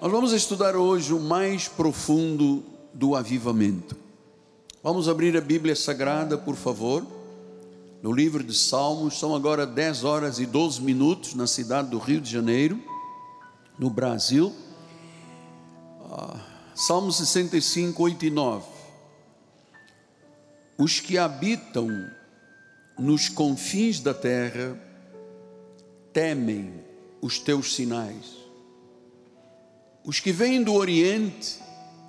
Nós vamos estudar hoje o mais profundo do avivamento. Vamos abrir a Bíblia Sagrada, por favor, no livro de Salmos. São agora 10 horas e 12 minutos na cidade do Rio de Janeiro, no Brasil. Ah, Salmo 65, 8 e 9. Os que habitam nos confins da terra temem os teus sinais os que vêm do Oriente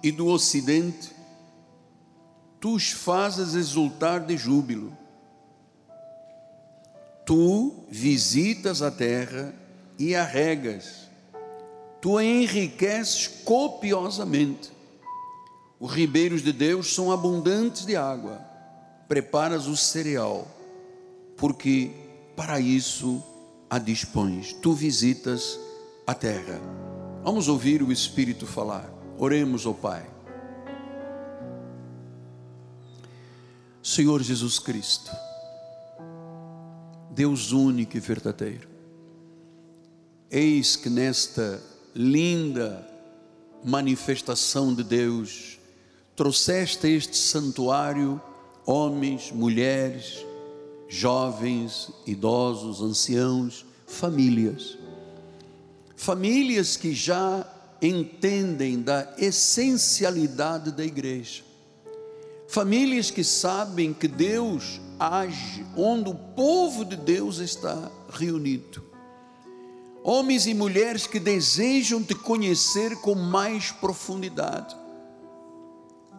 e do Ocidente, tu os fazes exultar de júbilo. Tu visitas a terra e a regas, tu a enriqueces copiosamente. Os ribeiros de Deus são abundantes de água, preparas o cereal, porque para isso a dispões. Tu visitas a terra. Vamos ouvir o Espírito falar. Oremos ao Pai. Senhor Jesus Cristo, Deus único e verdadeiro, eis que nesta linda manifestação de Deus, trouxeste a este santuário homens, mulheres, jovens, idosos, anciãos, famílias famílias que já entendem da essencialidade da igreja, famílias que sabem que Deus age onde o povo de Deus está reunido, homens e mulheres que desejam te conhecer com mais profundidade.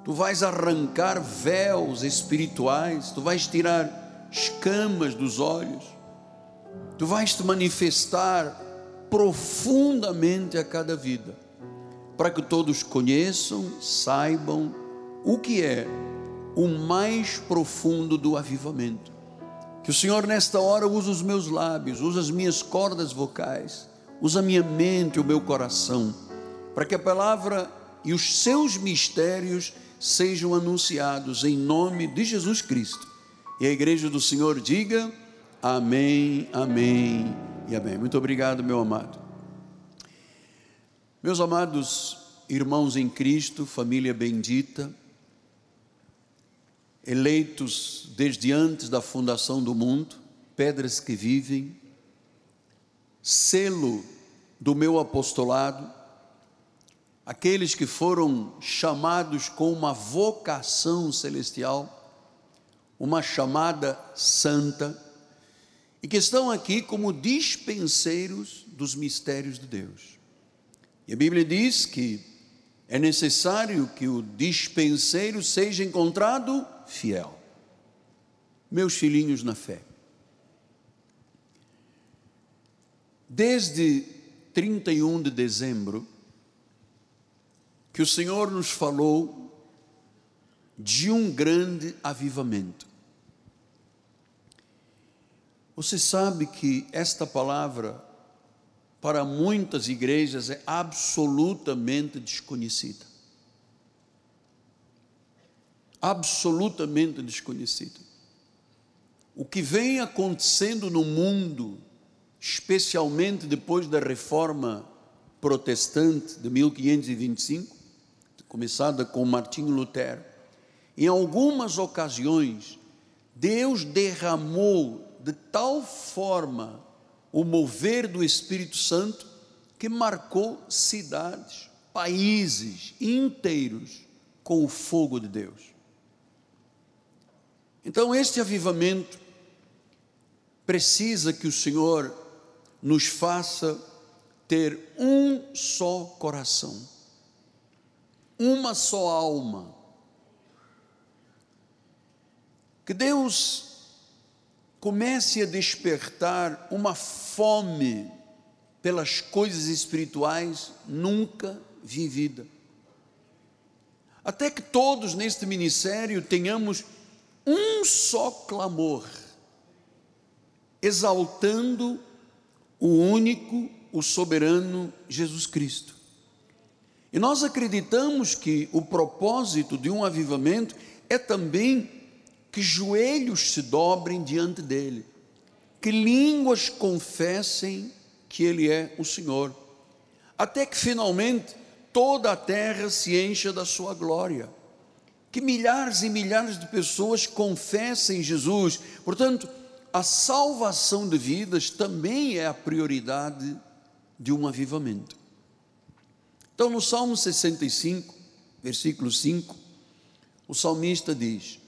Tu vais arrancar véus espirituais, tu vais tirar escamas dos olhos, tu vais te manifestar profundamente a cada vida, para que todos conheçam, saibam o que é o mais profundo do avivamento. Que o Senhor, nesta hora, use os meus lábios, use as minhas cordas vocais, use a minha mente o meu coração, para que a palavra e os seus mistérios sejam anunciados em nome de Jesus Cristo. E a igreja do Senhor diga: Amém, Amém e amém. Muito obrigado, meu amado. Meus amados irmãos em Cristo, família bendita, eleitos desde antes da fundação do mundo, pedras que vivem, selo do meu apostolado, aqueles que foram chamados com uma vocação celestial, uma chamada santa, e que estão aqui como dispenseiros dos mistérios de Deus. E a Bíblia diz que é necessário que o dispenseiro seja encontrado fiel. Meus filhinhos na fé. Desde 31 de dezembro, que o Senhor nos falou de um grande avivamento. Você sabe que esta palavra, para muitas igrejas, é absolutamente desconhecida. Absolutamente desconhecida. O que vem acontecendo no mundo, especialmente depois da reforma protestante de 1525, começada com Martinho Lutero, em algumas ocasiões, Deus derramou de tal forma o mover do Espírito Santo que marcou cidades, países inteiros com o fogo de Deus. Então, este avivamento precisa que o Senhor nos faça ter um só coração, uma só alma. Que Deus comece a despertar uma fome pelas coisas espirituais nunca vivida. Até que todos neste ministério tenhamos um só clamor, exaltando o único, o soberano Jesus Cristo. E nós acreditamos que o propósito de um avivamento é também que joelhos se dobrem diante dele, que línguas confessem que ele é o Senhor. até que finalmente toda a terra se encha da sua glória. Que milhares e milhares de pessoas confessem Jesus. Portanto, a salvação de vidas também é a prioridade de um avivamento. Então, no Salmo 65, versículo 5, o salmista diz: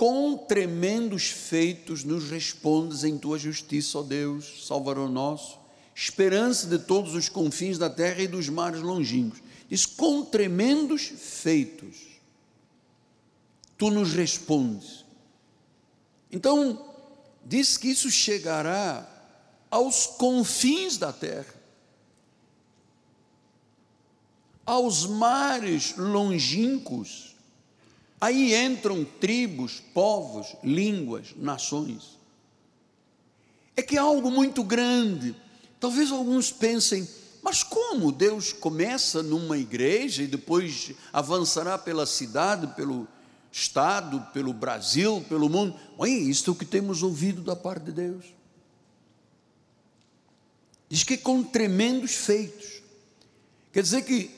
Com tremendos feitos nos respondes em tua justiça, ó Deus, Salvador nosso, esperança de todos os confins da terra e dos mares longínquos. Diz: Com tremendos feitos, tu nos respondes. Então, diz que isso chegará aos confins da terra, aos mares longínquos. Aí entram tribos, povos, línguas, nações. É que é algo muito grande. Talvez alguns pensem, mas como Deus começa numa igreja e depois avançará pela cidade, pelo Estado, pelo Brasil, pelo mundo. Olha, isso é o que temos ouvido da parte de Deus. Diz que com tremendos feitos. Quer dizer que,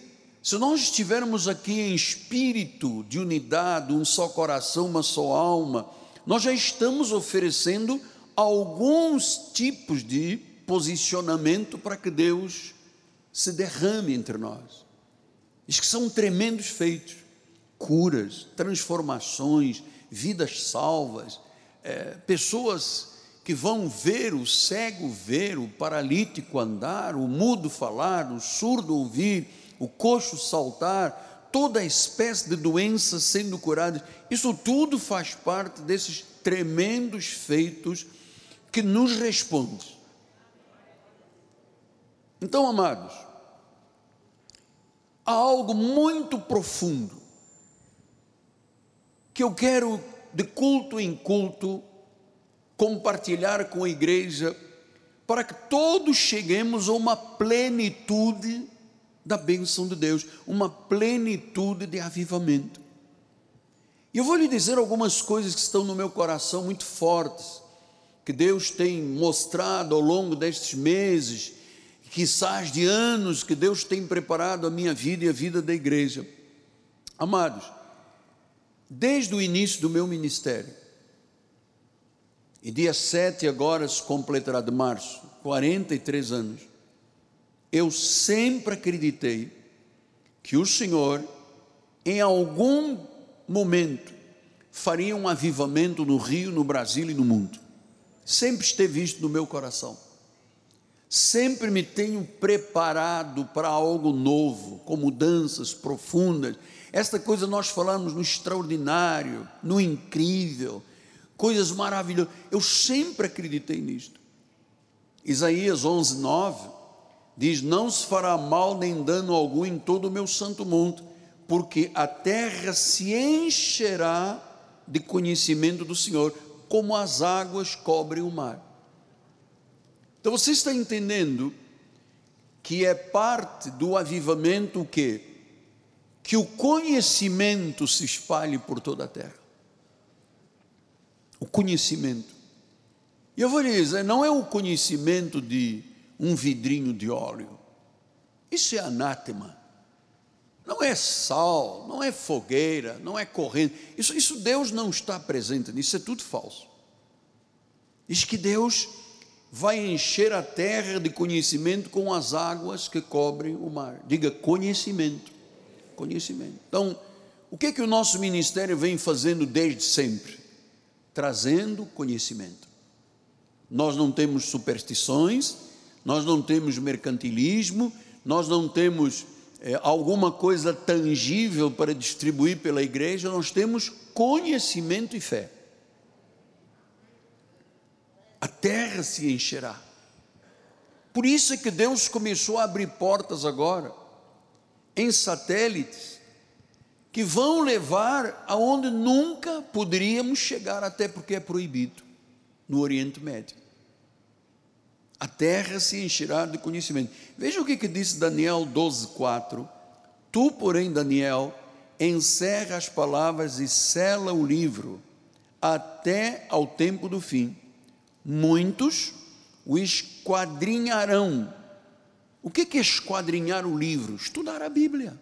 se nós estivermos aqui em espírito de unidade, um só coração, uma só alma, nós já estamos oferecendo alguns tipos de posicionamento para que Deus se derrame entre nós. Diz que são tremendos feitos curas, transformações, vidas salvas, é, pessoas que vão ver o cego ver, o paralítico andar, o mudo falar, o surdo ouvir, o coxo saltar, toda espécie de doenças sendo curadas. Isso tudo faz parte desses tremendos feitos que nos responde. Então, amados, há algo muito profundo que eu quero, de culto em culto, compartilhar com a igreja, para que todos cheguemos a uma plenitude da bênção de Deus, uma plenitude de avivamento. E eu vou lhe dizer algumas coisas que estão no meu coração muito fortes, que Deus tem mostrado ao longo destes meses, quizás de anos, que Deus tem preparado a minha vida e a vida da igreja. Amados, desde o início do meu ministério. E dia 7 agora se completará de março, 43 anos. Eu sempre acreditei que o Senhor, em algum momento, faria um avivamento no Rio, no Brasil e no mundo. Sempre esteve isto no meu coração. Sempre me tenho preparado para algo novo, com mudanças profundas esta coisa nós falamos no extraordinário, no incrível, coisas maravilhosas. Eu sempre acreditei nisto. Isaías 11, 9 diz: Não se fará mal nem dano algum em todo o meu santo monte, porque a terra se encherá de conhecimento do Senhor, como as águas cobrem o mar. Então você está entendendo que é parte do avivamento o quê? que o conhecimento se espalhe por toda a terra. O conhecimento. E eu vou lhe dizer, não é o conhecimento de um vidrinho de óleo. Isso é anátema. Não é sal, não é fogueira, não é corrente. Isso, isso Deus não está presente nisso, é tudo falso. Diz que Deus vai encher a terra de conhecimento com as águas que cobrem o mar. Diga conhecimento conhecimento. Então, o que é que o nosso ministério vem fazendo desde sempre? Trazendo conhecimento. Nós não temos superstições, nós não temos mercantilismo, nós não temos é, alguma coisa tangível para distribuir pela igreja, nós temos conhecimento e fé. A terra se encherá. Por isso é que Deus começou a abrir portas agora em satélites que vão levar aonde nunca poderíamos chegar, até porque é proibido no Oriente Médio. A terra se encherá de conhecimento. Veja o que, que disse Daniel 12,4. Tu, porém, Daniel, encerra as palavras e sela o livro até ao tempo do fim. Muitos o esquadrinharão O que é esquadrinhar o livro? Estudar a Bíblia.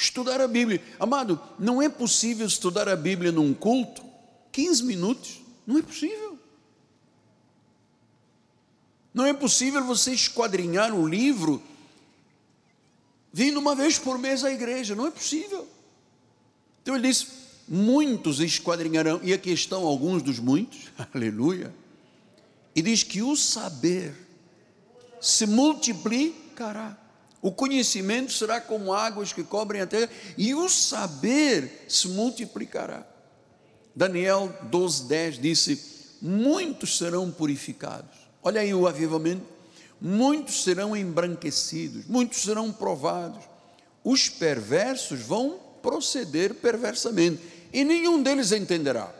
Estudar a Bíblia. Amado, não é possível estudar a Bíblia num culto 15 minutos. Não é possível. Não é possível você esquadrinhar o livro vindo uma vez por mês à igreja. Não é possível. Então ele disse: muitos esquadrinharão, e aqui estão alguns dos muitos, aleluia. E diz que o saber se multiplicará. O conhecimento será como águas que cobrem a terra, e o saber se multiplicará. Daniel 12:10 disse: Muitos serão purificados. Olha aí o avivamento. Muitos serão embranquecidos, muitos serão provados. Os perversos vão proceder perversamente, e nenhum deles entenderá.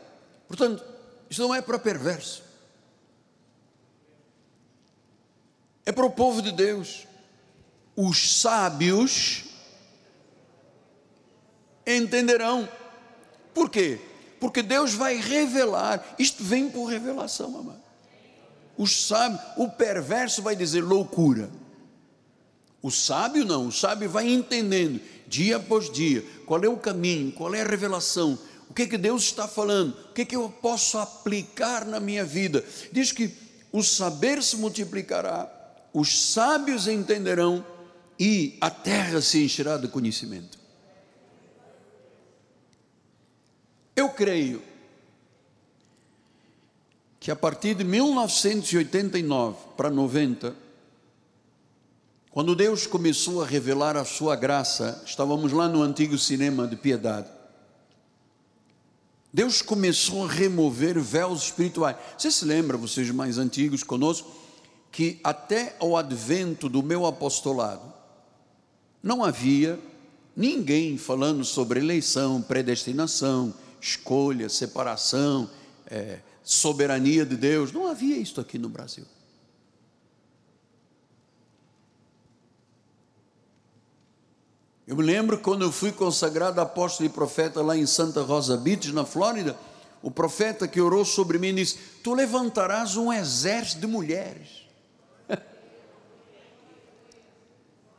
Portanto, isso não é para perverso. É para o povo de Deus. Os sábios entenderão. Por quê? Porque Deus vai revelar. Isto vem por revelação, amado. Os sábios, o perverso vai dizer loucura. O sábio não, o sábio vai entendendo dia após dia qual é o caminho, qual é a revelação, o que é que Deus está falando, o que é que eu posso aplicar na minha vida. Diz que o saber se multiplicará, os sábios entenderão e a terra se encherá de conhecimento. Eu creio que a partir de 1989 para 90, quando Deus começou a revelar a sua graça, estávamos lá no antigo cinema de piedade. Deus começou a remover véus espirituais. Você se lembra, vocês mais antigos conosco, que até o advento do meu apostolado, não havia ninguém falando sobre eleição, predestinação, escolha, separação, é, soberania de Deus. Não havia isso aqui no Brasil. Eu me lembro quando eu fui consagrado apóstolo e profeta lá em Santa Rosa Beach, na Flórida, o profeta que orou sobre mim disse: Tu levantarás um exército de mulheres.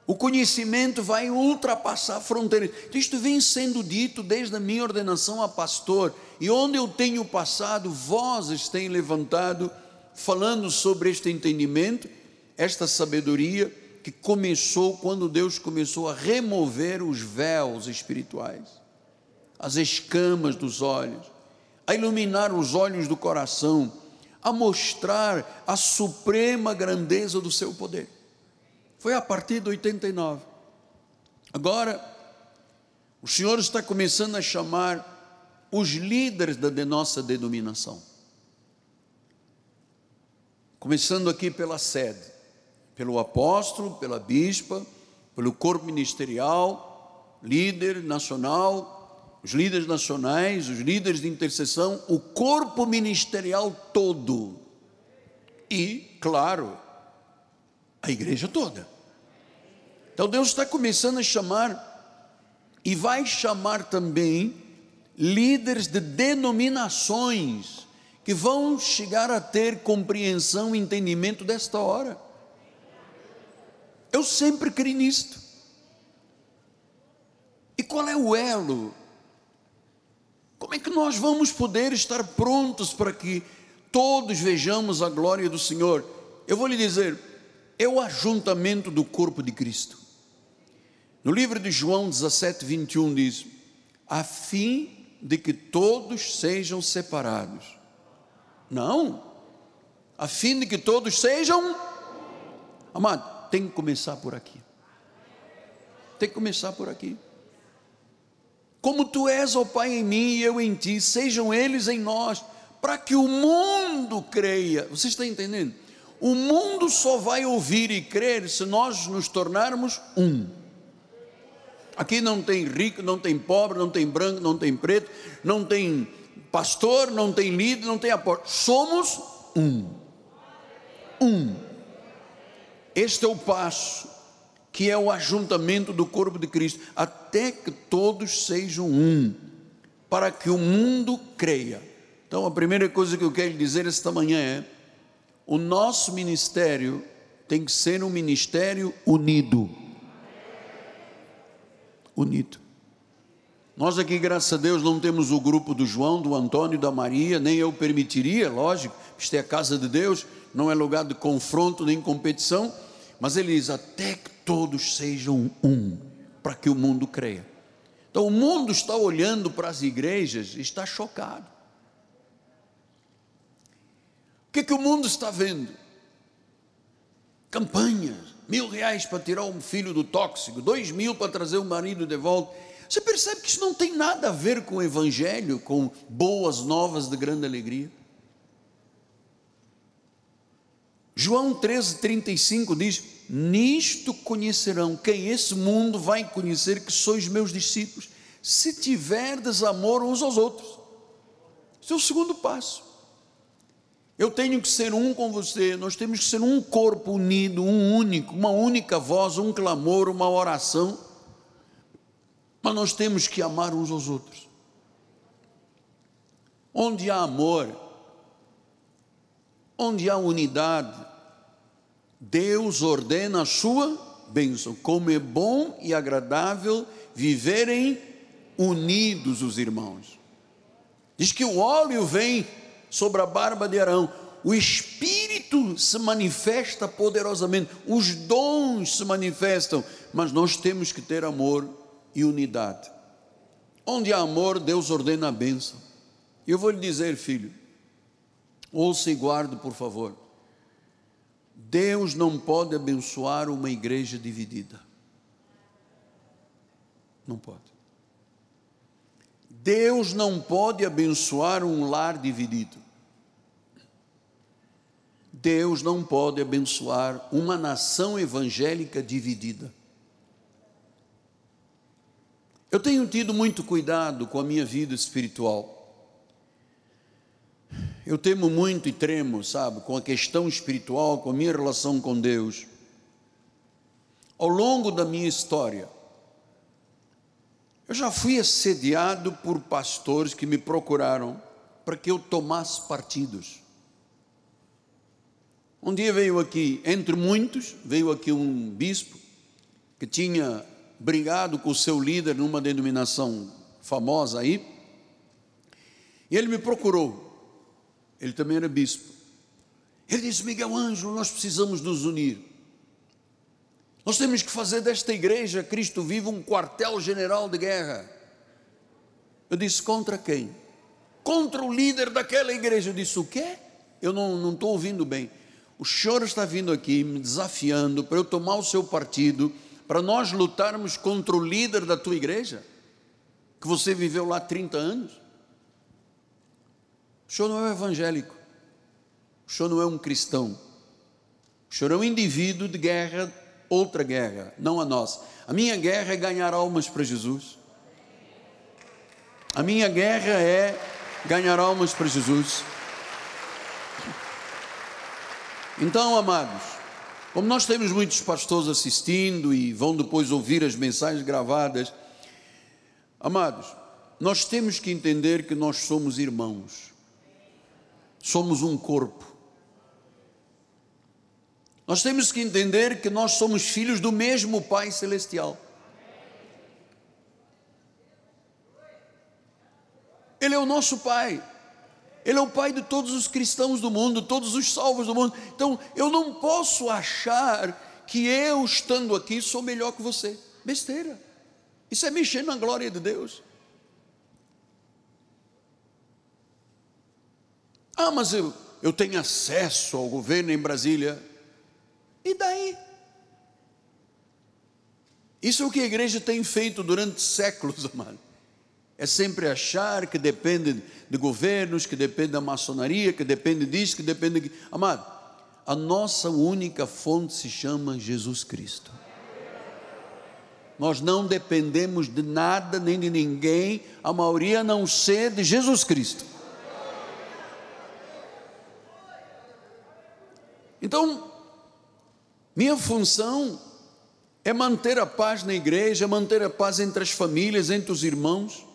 O conhecimento vai ultrapassar fronteiras. Isto vem sendo dito desde a minha ordenação a pastor, e onde eu tenho passado, vozes têm levantado, falando sobre este entendimento, esta sabedoria que começou quando Deus começou a remover os véus espirituais, as escamas dos olhos, a iluminar os olhos do coração, a mostrar a suprema grandeza do seu poder. Foi a partir de 89. Agora, o Senhor está começando a chamar os líderes da de nossa denominação. Começando aqui pela sede, pelo apóstolo, pela bispa, pelo corpo ministerial, líder nacional, os líderes nacionais, os líderes de intercessão, o corpo ministerial todo. E, claro, a igreja toda. Então Deus está começando a chamar, e vai chamar também líderes de denominações que vão chegar a ter compreensão e entendimento desta hora. Eu sempre criei nisto. E qual é o elo? Como é que nós vamos poder estar prontos para que todos vejamos a glória do Senhor? Eu vou lhe dizer, é o ajuntamento do corpo de Cristo. No livro de João 17, 21 diz: a fim de que todos sejam separados. Não, a fim de que todos sejam. Amado, tem que começar por aqui. Tem que começar por aqui. Como tu és, ó Pai, em mim e eu em ti, sejam eles em nós, para que o mundo creia. Você está entendendo? O mundo só vai ouvir e crer se nós nos tornarmos um. Aqui não tem rico, não tem pobre, não tem branco, não tem preto, não tem pastor, não tem líder, não tem apóstolo. Somos um. Um. Este é o passo, que é o ajuntamento do corpo de Cristo, até que todos sejam um, para que o mundo creia. Então, a primeira coisa que eu quero dizer esta manhã é: o nosso ministério tem que ser um ministério unido. Unido. Nós aqui, graças a Deus, não temos o grupo do João, do Antônio, da Maria, nem eu permitiria, lógico, isto é a casa de Deus, não é lugar de confronto nem competição, mas ele diz: até que todos sejam um, para que o mundo creia. Então o mundo está olhando para as igrejas e está chocado. O que, é que o mundo está vendo? Campanhas, mil reais para tirar um filho do tóxico, dois mil para trazer o marido de volta. Você percebe que isso não tem nada a ver com o Evangelho, com boas novas de grande alegria. João 13, 35 diz: Nisto conhecerão, quem esse mundo vai conhecer que sois meus discípulos, se tiverdes amor uns aos outros. Esse é o segundo passo. Eu tenho que ser um com você, nós temos que ser um corpo unido, um único, uma única voz, um clamor, uma oração. Mas nós temos que amar uns aos outros. Onde há amor, onde há unidade, Deus ordena a sua bênção. Como é bom e agradável viverem unidos os irmãos. Diz que o óleo vem sobre a barba de Arão, o Espírito se manifesta poderosamente, os dons se manifestam, mas nós temos que ter amor e unidade. Onde há amor, Deus ordena a bênção. Eu vou lhe dizer, filho, ouça e guarde, por favor. Deus não pode abençoar uma igreja dividida. Não pode. Deus não pode abençoar um lar dividido. Deus não pode abençoar uma nação evangélica dividida. Eu tenho tido muito cuidado com a minha vida espiritual. Eu temo muito e tremo, sabe, com a questão espiritual, com a minha relação com Deus. Ao longo da minha história, eu já fui assediado por pastores que me procuraram para que eu tomasse partidos. Um dia veio aqui, entre muitos, veio aqui um bispo que tinha brigado com o seu líder numa denominação famosa aí. E ele me procurou. Ele também era bispo. Ele disse: Miguel Ângelo, nós precisamos nos unir. Nós temos que fazer desta igreja Cristo vivo um quartel-general de guerra. Eu disse: contra quem? Contra o líder daquela igreja. Eu disse: o quê? Eu não, estou ouvindo bem. O senhor está vindo aqui me desafiando para eu tomar o seu partido para nós lutarmos contra o líder da tua igreja, que você viveu lá 30 anos? O senhor não é um evangélico, o senhor não é um cristão, o senhor é um indivíduo de guerra, outra guerra, não a nossa. A minha guerra é ganhar almas para Jesus. A minha guerra é ganhar almas para Jesus. Então, amados, como nós temos muitos pastores assistindo e vão depois ouvir as mensagens gravadas, amados, nós temos que entender que nós somos irmãos, somos um corpo. Nós temos que entender que nós somos filhos do mesmo Pai Celestial. Ele é o nosso Pai. Ele é o pai de todos os cristãos do mundo, todos os salvos do mundo. Então, eu não posso achar que eu, estando aqui, sou melhor que você. Besteira. Isso é mexer na glória de Deus. Ah, mas eu, eu tenho acesso ao governo em Brasília. E daí? Isso é o que a igreja tem feito durante séculos, amado é sempre achar que depende de governos, que depende da maçonaria, que depende disso, que depende. De... Amado, a nossa única fonte se chama Jesus Cristo. Nós não dependemos de nada nem de ninguém, a maioria não ser de Jesus Cristo. Então, minha função é manter a paz na igreja, manter a paz entre as famílias, entre os irmãos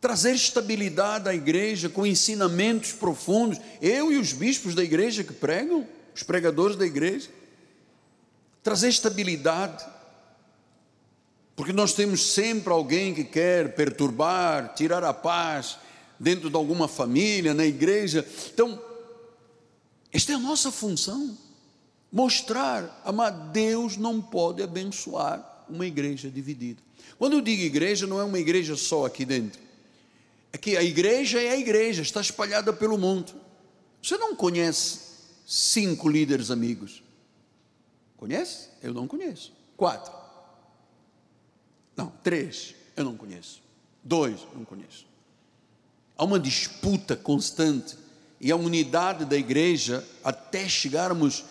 trazer estabilidade à igreja com ensinamentos profundos. Eu e os bispos da igreja que pregam, os pregadores da igreja, trazer estabilidade, porque nós temos sempre alguém que quer perturbar, tirar a paz dentro de alguma família, na igreja. Então, esta é a nossa função. Mostrar, amar, Deus não pode abençoar uma igreja dividida. Quando eu digo igreja, não é uma igreja só aqui dentro. É que a igreja é a igreja, está espalhada pelo mundo. Você não conhece cinco líderes amigos? Conhece? Eu não conheço. Quatro. Não, três. Eu não conheço. Dois, não conheço. Há uma disputa constante e a unidade da igreja até chegarmos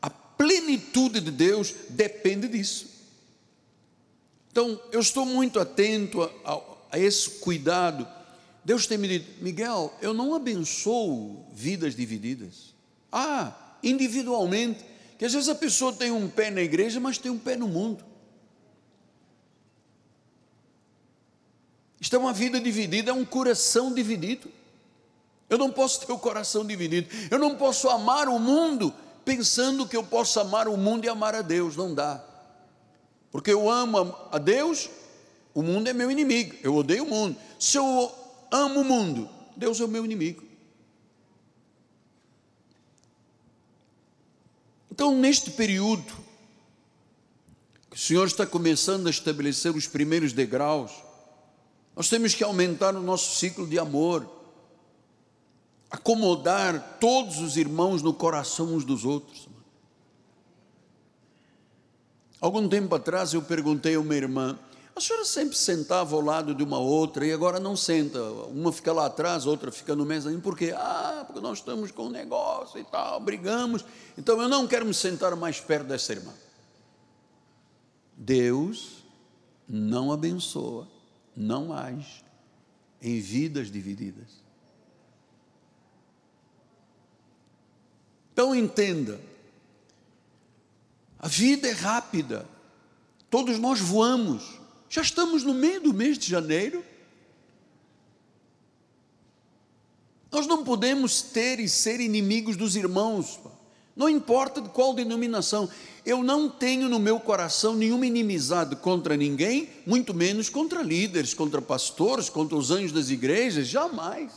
à plenitude de Deus depende disso. Então, eu estou muito atento a, a, a esse cuidado. Deus tem me dito, Miguel, eu não abençoo vidas divididas. Ah, individualmente, que às vezes a pessoa tem um pé na igreja, mas tem um pé no mundo. Isto é uma vida dividida, é um coração dividido. Eu não posso ter o coração dividido. Eu não posso amar o mundo pensando que eu posso amar o mundo e amar a Deus. Não dá. Porque eu amo a Deus, o mundo é meu inimigo. Eu odeio o mundo. Se eu amo o mundo, Deus é o meu inimigo. Então, neste período, que o Senhor está começando a estabelecer os primeiros degraus, nós temos que aumentar o nosso ciclo de amor, acomodar todos os irmãos no coração uns dos outros. Algum tempo atrás eu perguntei a uma irmã: a senhora sempre sentava ao lado de uma outra e agora não senta? Uma fica lá atrás, outra fica no mezanino, por quê? Ah, porque nós estamos com um negócio e tal, brigamos, então eu não quero me sentar mais perto dessa irmã. Deus não abençoa, não age em vidas divididas. Então entenda, a vida é rápida, todos nós voamos, já estamos no meio do mês de janeiro. Nós não podemos ter e ser inimigos dos irmãos, não importa de qual denominação. Eu não tenho no meu coração nenhuma inimizade contra ninguém, muito menos contra líderes, contra pastores, contra os anjos das igrejas, jamais.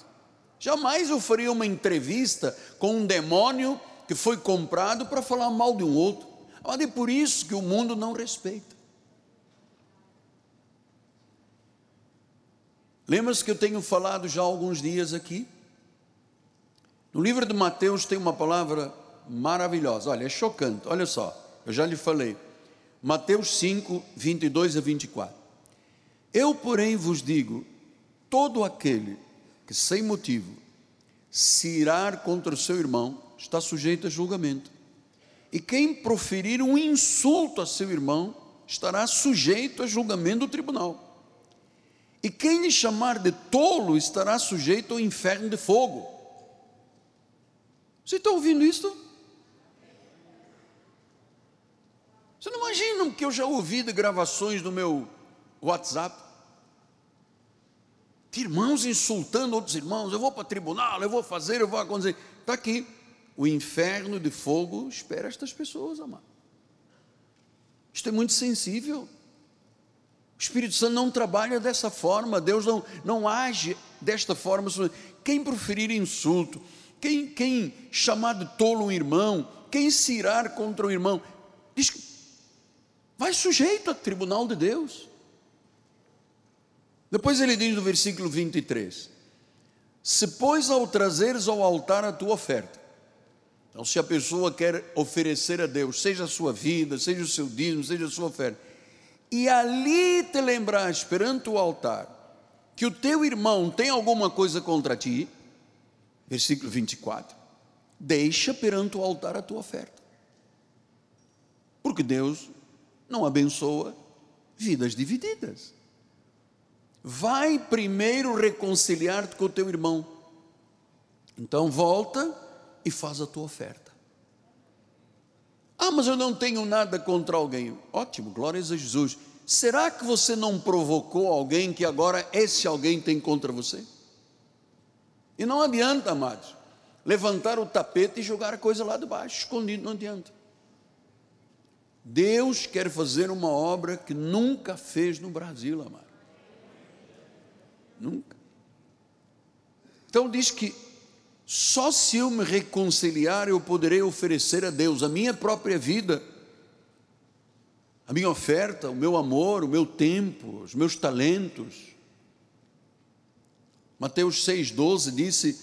Jamais eu faria uma entrevista com um demônio que foi comprado para falar mal de um outro. Mas é por isso que o mundo não respeita. Lembra-se que eu tenho falado já há alguns dias aqui? No livro de Mateus tem uma palavra maravilhosa, olha, é chocante, olha só, eu já lhe falei. Mateus 5, 22 a 24. Eu, porém, vos digo: todo aquele que sem motivo se irar contra o seu irmão está sujeito a julgamento. E quem proferir um insulto a seu irmão estará sujeito a julgamento do tribunal. E quem lhe chamar de tolo estará sujeito ao inferno de fogo. Você está ouvindo isso? Você não imagina que eu já ouvi de gravações no meu WhatsApp? De irmãos insultando outros irmãos, eu vou para o tribunal, eu vou fazer, eu vou acontecer. Está aqui o inferno de fogo espera estas pessoas, amado. Isto é muito sensível. O Espírito Santo não trabalha dessa forma, Deus não, não age desta forma. Quem proferir insulto, quem, quem chamar de tolo um irmão, quem se irar contra o irmão, diz que vai sujeito ao tribunal de Deus. Depois ele diz no versículo 23: Se, pois, ao trazeres ao altar a tua oferta, então, se a pessoa quer oferecer a Deus, seja a sua vida, seja o seu dízimo, seja a sua oferta, e ali te lembrar, perante o altar, que o teu irmão tem alguma coisa contra ti, versículo 24, deixa perante o altar a tua oferta, porque Deus não abençoa vidas divididas. Vai primeiro reconciliar-te com o teu irmão, então volta e faz a tua oferta. Mas eu não tenho nada contra alguém. Ótimo, glórias a Jesus. Será que você não provocou alguém que agora esse alguém tem contra você? E não adianta, amados. levantar o tapete e jogar a coisa lá de baixo, escondido, não adianta. Deus quer fazer uma obra que nunca fez no Brasil, amado. Nunca. Então diz que só se eu me reconciliar eu poderei oferecer a Deus a minha própria vida, a minha oferta, o meu amor, o meu tempo, os meus talentos. Mateus 6,12 disse: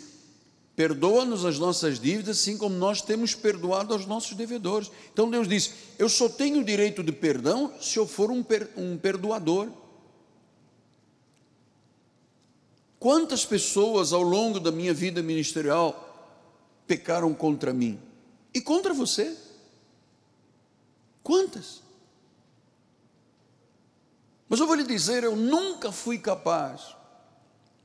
Perdoa-nos as nossas dívidas, assim como nós temos perdoado aos nossos devedores. Então Deus disse: Eu só tenho direito de perdão se eu for um, per, um perdoador. Quantas pessoas ao longo da minha vida ministerial pecaram contra mim? E contra você? Quantas? Mas eu vou lhe dizer, eu nunca fui capaz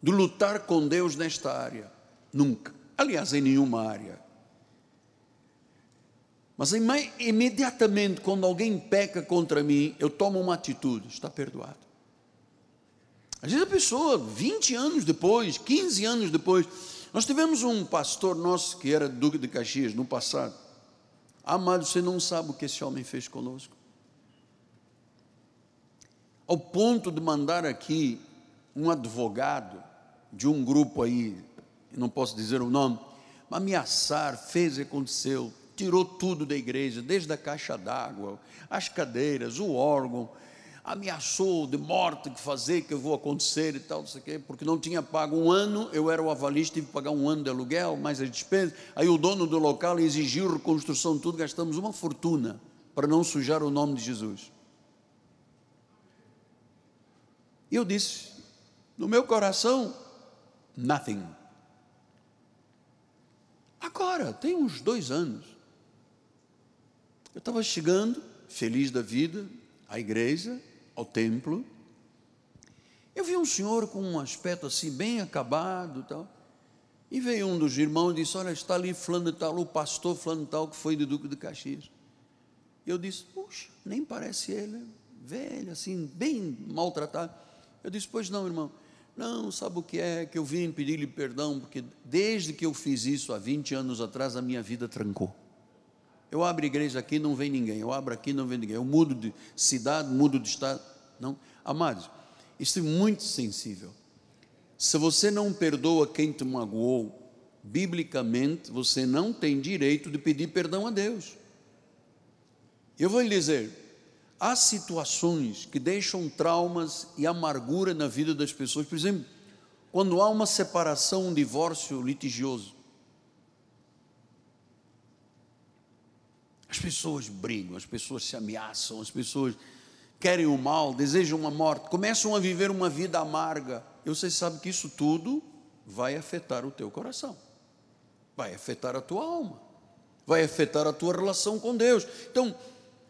de lutar com Deus nesta área. Nunca. Aliás, em nenhuma área. Mas imediatamente, quando alguém peca contra mim, eu tomo uma atitude, está perdoado. Às vezes a pessoa, 20 anos depois, 15 anos depois, nós tivemos um pastor nosso que era Duque de Caxias no passado. Amado, você não sabe o que esse homem fez conosco. Ao ponto de mandar aqui um advogado de um grupo aí, não posso dizer o nome, ameaçar, fez e aconteceu, tirou tudo da igreja, desde a caixa d'água, as cadeiras, o órgão, ameaçou de morte que fazer, que eu vou acontecer e tal, não sei o quê, porque não tinha pago um ano, eu era o avalista, tive que pagar um ano de aluguel, mais as despesas, aí o dono do local exigiu reconstrução, tudo, gastamos uma fortuna para não sujar o nome de Jesus. E eu disse, no meu coração, nothing. Agora, tem uns dois anos, eu estava chegando, feliz da vida, à igreja, ao templo. Eu vi um senhor com um aspecto assim, bem acabado tal. E veio um dos irmãos e disse: Olha, está ali fulano tal, o pastor fulano tal, que foi de Duque de Caxias. Eu disse: Puxa, nem parece ele, velho, assim, bem maltratado. Eu disse: Pois não, irmão. Não, sabe o que é? Que eu vim pedir-lhe perdão, porque desde que eu fiz isso há 20 anos atrás, a minha vida trancou. Eu abro igreja aqui, não vem ninguém. Eu abro aqui, não vem ninguém. Eu mudo de cidade, mudo de estado. Não. Amados, isso é muito sensível. Se você não perdoa quem te magoou, biblicamente, você não tem direito de pedir perdão a Deus. Eu vou lhe dizer, há situações que deixam traumas e amargura na vida das pessoas. Por exemplo, quando há uma separação, um divórcio litigioso. As pessoas brigam, as pessoas se ameaçam, as pessoas querem o mal, desejam uma morte, começam a viver uma vida amarga. E você sabe que isso tudo vai afetar o teu coração, vai afetar a tua alma, vai afetar a tua relação com Deus. Então,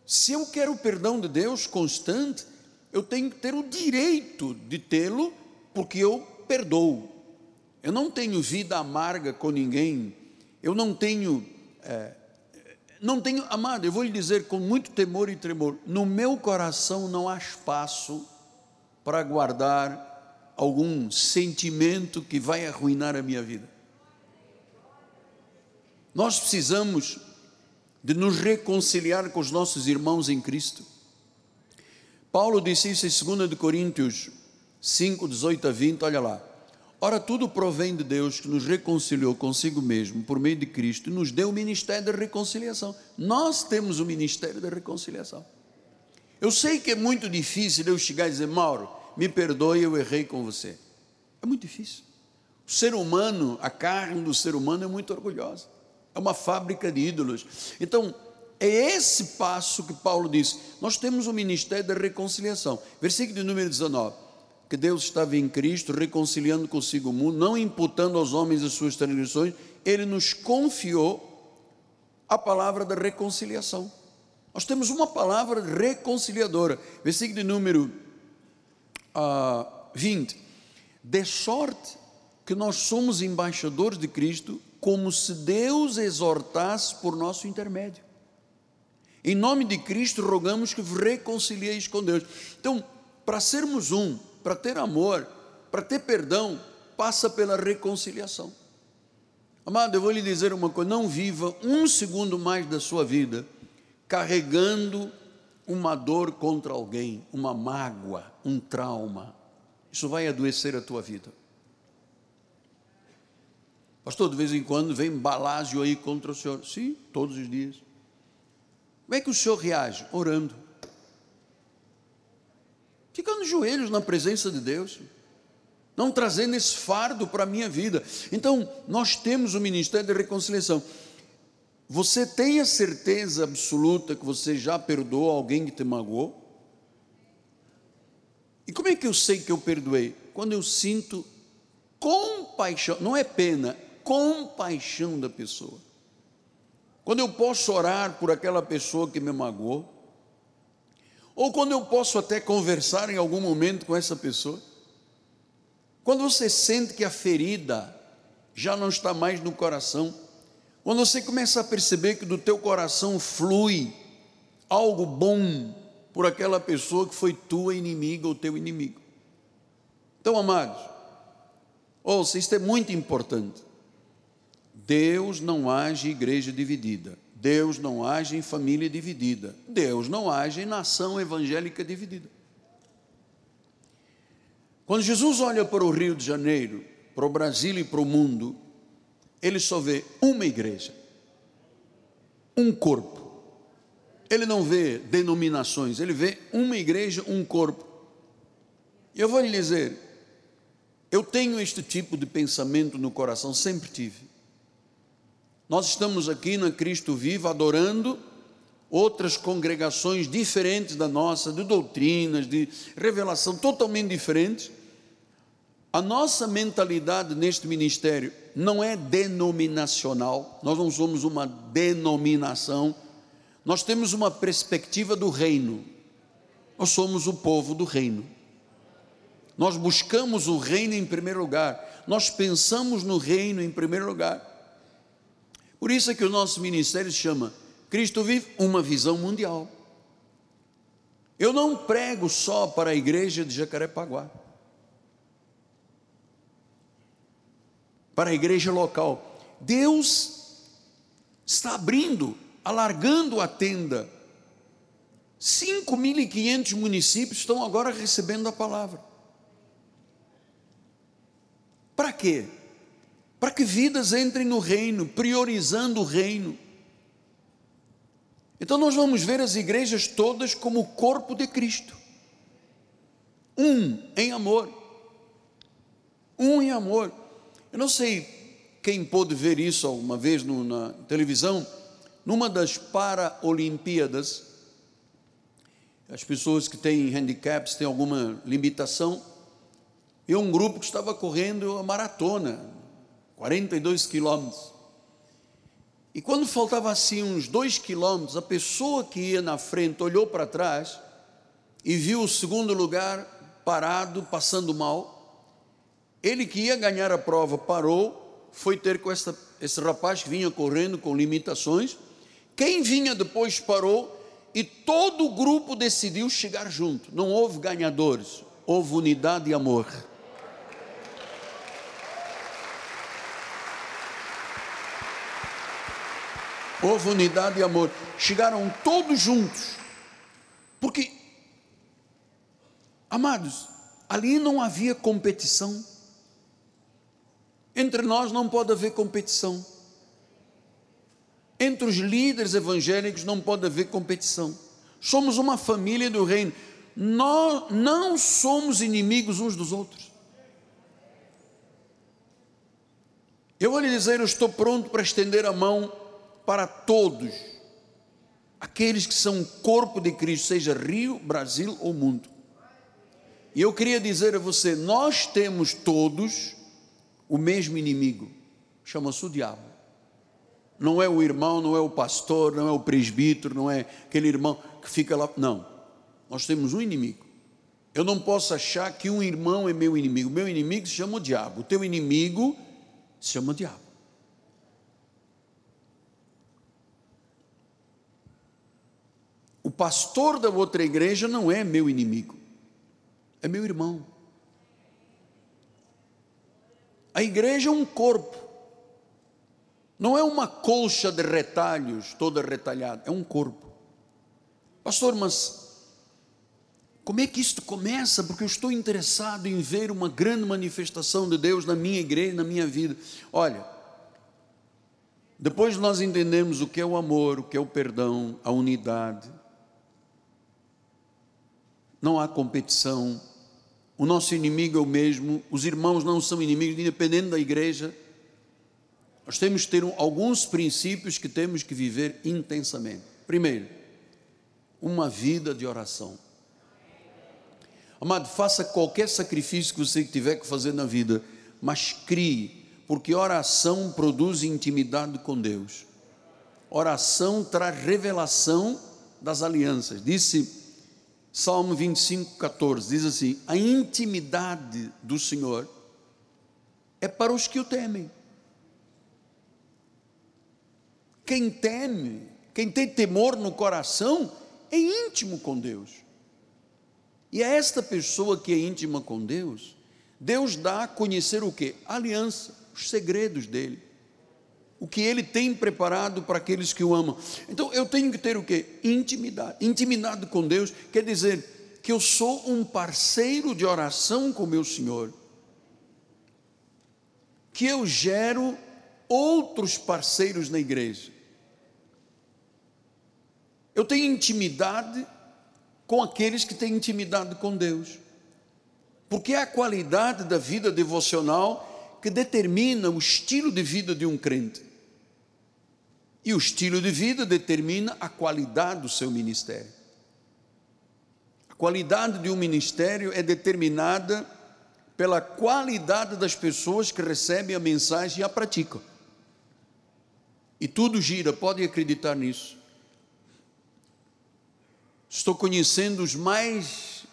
se eu quero o perdão de Deus constante, eu tenho que ter o direito de tê-lo, porque eu perdoo. Eu não tenho vida amarga com ninguém, eu não tenho, é, não tenho, amado, eu vou lhe dizer com muito temor e tremor: no meu coração não há espaço para guardar algum sentimento que vai arruinar a minha vida. Nós precisamos de nos reconciliar com os nossos irmãos em Cristo. Paulo disse isso em 2 Coríntios 5, 18 a 20, olha lá. Ora, tudo provém de Deus que nos reconciliou consigo mesmo por meio de Cristo e nos deu o ministério da reconciliação. Nós temos o ministério da reconciliação. Eu sei que é muito difícil eu chegar e dizer, Mauro, me perdoe, eu errei com você. É muito difícil. O ser humano, a carne do ser humano é muito orgulhosa é uma fábrica de ídolos. Então, é esse passo que Paulo diz. Nós temos o ministério da reconciliação. Versículo de número 19. Que Deus estava em Cristo reconciliando consigo o mundo, não imputando aos homens as suas transgressões, ele nos confiou a palavra da reconciliação. Nós temos uma palavra reconciliadora. Versículo de número uh, ah, 20. De sorte que nós somos embaixadores de Cristo como se Deus exortasse por nosso intermédio. Em nome de Cristo, rogamos que vos reconcilieis com Deus. Então, para sermos um, para ter amor, para ter perdão, passa pela reconciliação. Amado, eu vou lhe dizer uma coisa: não viva um segundo mais da sua vida carregando uma dor contra alguém, uma mágoa, um trauma. Isso vai adoecer a tua vida. Pastor, de vez em quando vem balásio aí contra o senhor. Sim, todos os dias. Como é que o senhor reage? Orando. Ficando joelhos na presença de Deus. Não trazendo esse fardo para a minha vida. Então, nós temos o Ministério de Reconciliação. Você tem a certeza absoluta que você já perdoou alguém que te magoou? E como é que eu sei que eu perdoei? Quando eu sinto compaixão, não é pena, compaixão da pessoa. Quando eu posso orar por aquela pessoa que me magoou, ou quando eu posso até conversar em algum momento com essa pessoa. Quando você sente que a ferida já não está mais no coração, quando você começa a perceber que do teu coração flui algo bom por aquela pessoa que foi tua inimiga ou teu inimigo. Então, amados, ouça, isto é muito importante. Deus não age igreja dividida. Deus não age em família dividida. Deus não age em nação evangélica dividida. Quando Jesus olha para o Rio de Janeiro, para o Brasil e para o mundo, ele só vê uma igreja, um corpo. Ele não vê denominações, ele vê uma igreja, um corpo. E eu vou lhe dizer, eu tenho este tipo de pensamento no coração, sempre tive. Nós estamos aqui na Cristo Vivo adorando outras congregações diferentes da nossa, de doutrinas, de revelação totalmente diferentes. A nossa mentalidade neste ministério não é denominacional, nós não somos uma denominação, nós temos uma perspectiva do reino, nós somos o povo do reino. Nós buscamos o reino em primeiro lugar, nós pensamos no reino em primeiro lugar. Por isso é que o nosso ministério se chama Cristo Vive uma visão mundial. Eu não prego só para a igreja de Jacarepaguá, para a igreja local. Deus está abrindo, alargando a tenda. 5.500 municípios estão agora recebendo a palavra. Para quê? Para que vidas entrem no reino, priorizando o reino. Então nós vamos ver as igrejas todas como o corpo de Cristo. Um em amor. Um em amor. Eu não sei quem pôde ver isso alguma vez no, na televisão, numa das Paralimpíadas, as pessoas que têm handicaps, têm alguma limitação, e um grupo que estava correndo a maratona, 42 quilômetros. E quando faltava assim uns dois quilômetros, a pessoa que ia na frente olhou para trás e viu o segundo lugar parado, passando mal. Ele que ia ganhar a prova parou, foi ter com essa, esse rapaz que vinha correndo com limitações. Quem vinha depois parou e todo o grupo decidiu chegar junto. Não houve ganhadores, houve unidade e amor. Houve unidade e amor. Chegaram todos juntos, porque, amados, ali não havia competição. Entre nós não pode haver competição. Entre os líderes evangélicos não pode haver competição. Somos uma família do reino. Nós não somos inimigos uns dos outros. Eu vou lhe dizer, eu estou pronto para estender a mão para todos, aqueles que são o corpo de Cristo, seja Rio, Brasil ou mundo. E eu queria dizer a você: nós temos todos o mesmo inimigo, chama-se o diabo. Não é o irmão, não é o pastor, não é o presbítero, não é aquele irmão que fica lá. Não, nós temos um inimigo. Eu não posso achar que um irmão é meu inimigo. Meu inimigo se chama o diabo. O teu inimigo se chama o diabo. O pastor da outra igreja não é meu inimigo, é meu irmão. A igreja é um corpo. Não é uma colcha de retalhos toda retalhada, é um corpo. Pastor, mas como é que isto começa? Porque eu estou interessado em ver uma grande manifestação de Deus na minha igreja, na minha vida. Olha, depois nós entendemos o que é o amor, o que é o perdão, a unidade. Não há competição. O nosso inimigo é o mesmo. Os irmãos não são inimigos, independente da igreja. Nós temos que ter alguns princípios que temos que viver intensamente. Primeiro, uma vida de oração. Amado, faça qualquer sacrifício que você tiver que fazer na vida, mas crie, porque oração produz intimidade com Deus. Oração traz revelação das alianças. Disse Salmo 25, 14, diz assim: A intimidade do Senhor é para os que o temem. Quem teme, quem tem temor no coração, é íntimo com Deus. E a esta pessoa que é íntima com Deus, Deus dá a conhecer o que? aliança, os segredos dele. O que ele tem preparado para aqueles que o amam. Então eu tenho que ter o que? Intimidade. Intimidade com Deus quer dizer que eu sou um parceiro de oração com meu Senhor. Que eu gero outros parceiros na igreja. Eu tenho intimidade com aqueles que têm intimidade com Deus. Porque é a qualidade da vida devocional que determina o estilo de vida de um crente. E o estilo de vida determina a qualidade do seu ministério. A qualidade de um ministério é determinada pela qualidade das pessoas que recebem a mensagem e a praticam. E tudo gira, pode acreditar nisso. Estou conhecendo os mais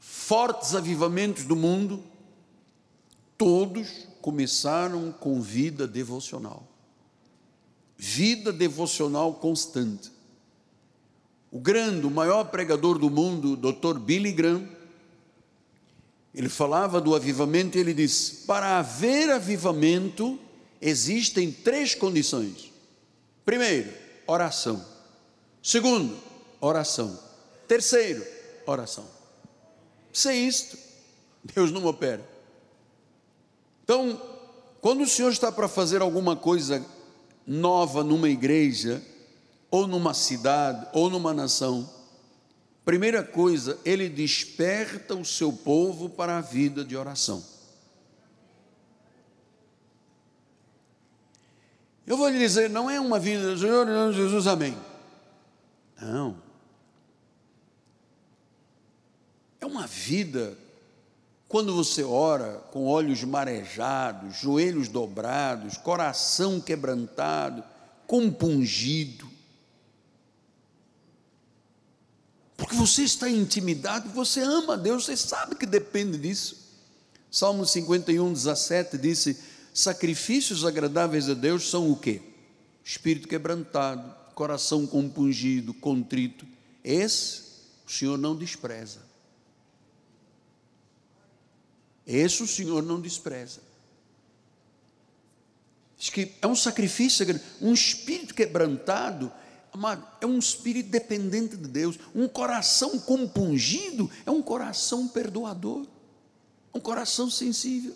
fortes avivamentos do mundo. Todos começaram com vida devocional. Vida devocional constante. O grande, o maior pregador do mundo, Dr. Billy Graham, ele falava do avivamento e ele disse: para haver avivamento, existem três condições. Primeiro, oração. Segundo, oração. Terceiro, oração. Sem isto, Deus não opera. Então, quando o Senhor está para fazer alguma coisa nova numa igreja, ou numa cidade, ou numa nação, primeira coisa, Ele desperta o seu povo para a vida de oração. Eu vou lhe dizer, não é uma vida, Senhor, Jesus, amém. Não. É uma vida, quando você ora com olhos marejados, joelhos dobrados, coração quebrantado, compungido. Porque você está em intimidade, você ama a Deus, você sabe que depende disso. Salmo 51, 17 disse: Sacrifícios agradáveis a Deus são o quê? Espírito quebrantado, coração compungido, contrito. Esse o Senhor não despreza. Esse o Senhor não despreza. Diz que é um sacrifício, um espírito quebrantado, amado, é um espírito dependente de Deus. Um coração compungido é um coração perdoador, um coração sensível.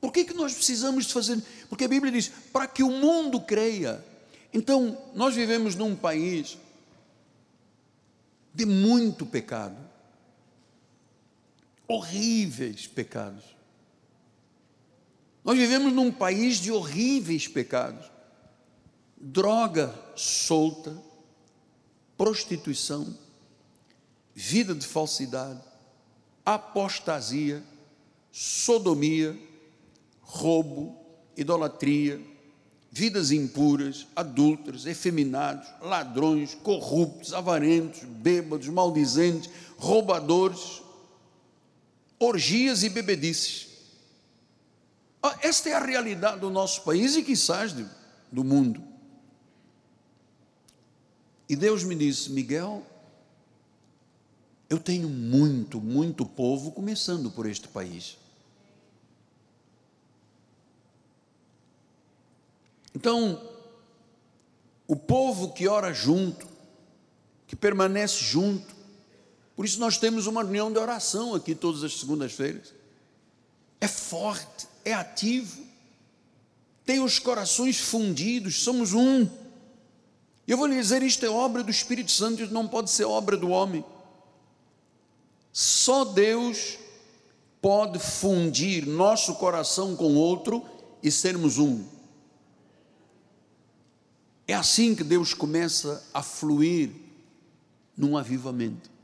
Por que, que nós precisamos fazer? Porque a Bíblia diz: para que o mundo creia. Então, nós vivemos num país de muito pecado horríveis pecados. Nós vivemos num país de horríveis pecados. Droga solta, prostituição, vida de falsidade, apostasia, sodomia, roubo, idolatria, vidas impuras, adúlteros, efeminados, ladrões, corruptos, avarentos, bêbados, maldizentes, roubadores, orgias e bebedices. Ah, esta é a realidade do nosso país e quizás do mundo. E Deus me disse, Miguel, eu tenho muito, muito povo começando por este país. Então, o povo que ora junto, que permanece junto, por isso nós temos uma reunião de oração aqui todas as segundas-feiras. É forte, é ativo, tem os corações fundidos, somos um. Eu vou lhe dizer, isto é obra do Espírito Santo, não pode ser obra do homem. Só Deus pode fundir nosso coração com outro e sermos um. É assim que Deus começa a fluir num avivamento.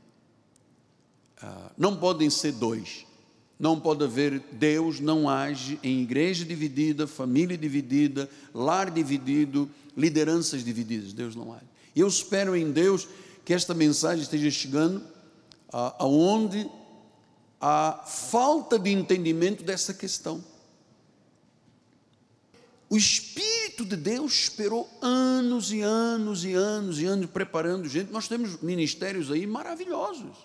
Ah, não podem ser dois. Não pode haver, Deus não age em igreja dividida, família dividida, lar dividido, lideranças divididas. Deus não age. E eu espero em Deus que esta mensagem esteja chegando aonde a falta de entendimento dessa questão. O Espírito de Deus esperou anos e anos e anos e anos preparando gente. Nós temos ministérios aí maravilhosos.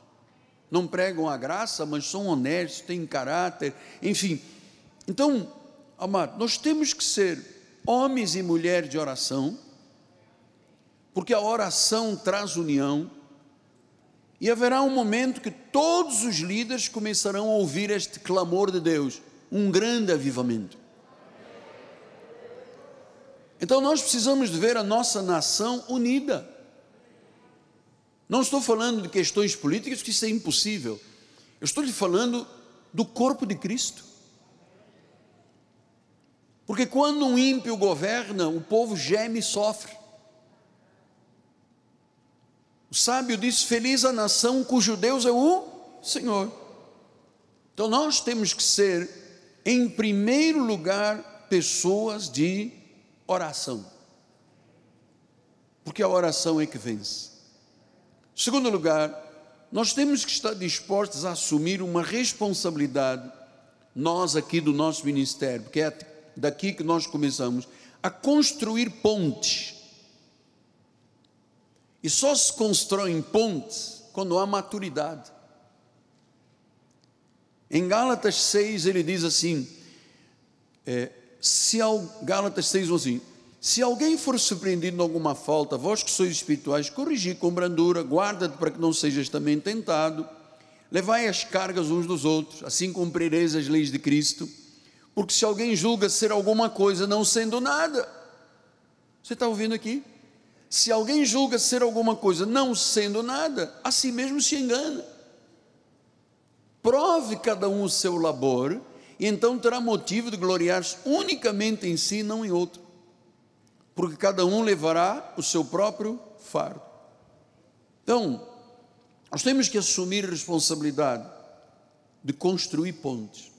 Não pregam a graça, mas são honestos, têm caráter, enfim. Então, amado, nós temos que ser homens e mulheres de oração, porque a oração traz união, e haverá um momento que todos os líderes começarão a ouvir este clamor de Deus, um grande avivamento. Então nós precisamos de ver a nossa nação unida. Não estou falando de questões políticas, que isso é impossível. Eu estou lhe falando do corpo de Cristo. Porque quando um ímpio governa, o povo geme e sofre. O sábio diz: Feliz a nação cujo Deus é o Senhor. Então nós temos que ser, em primeiro lugar, pessoas de oração. Porque a oração é que vence. Segundo lugar, nós temos que estar dispostos a assumir uma responsabilidade, nós aqui do nosso ministério, porque é daqui que nós começamos, a construir pontes e só se constroem pontes quando há maturidade. Em Gálatas 6 ele diz assim: é, se ao, Gálatas 6, assim, se alguém for surpreendido em alguma falta, vós que sois espirituais, corrigi com brandura, guarda-te para que não sejas também tentado, levai as cargas uns dos outros, assim cumprireis as leis de Cristo, porque se alguém julga ser alguma coisa não sendo nada, você está ouvindo aqui? Se alguém julga ser alguma coisa não sendo nada, a si mesmo se engana. Prove cada um o seu labor, e então terá motivo de gloriar-se unicamente em si, não em outro. Porque cada um levará o seu próprio fardo. Então, nós temos que assumir responsabilidade de construir pontes,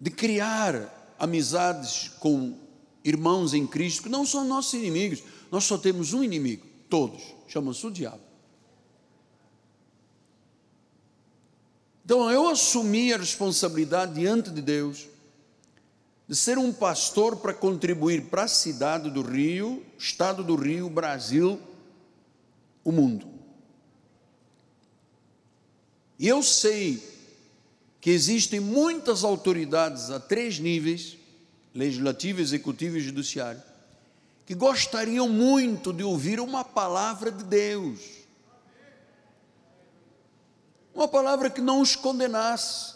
de criar amizades com irmãos em Cristo, que não são nossos inimigos, nós só temos um inimigo, todos, chama-se o diabo. Então eu assumi a responsabilidade diante de Deus de ser um pastor para contribuir para a cidade do Rio, estado do Rio, Brasil, o mundo. E eu sei que existem muitas autoridades a três níveis legislativo, executivo e judiciário, que gostariam muito de ouvir uma palavra de Deus. Uma palavra que não os condenasse.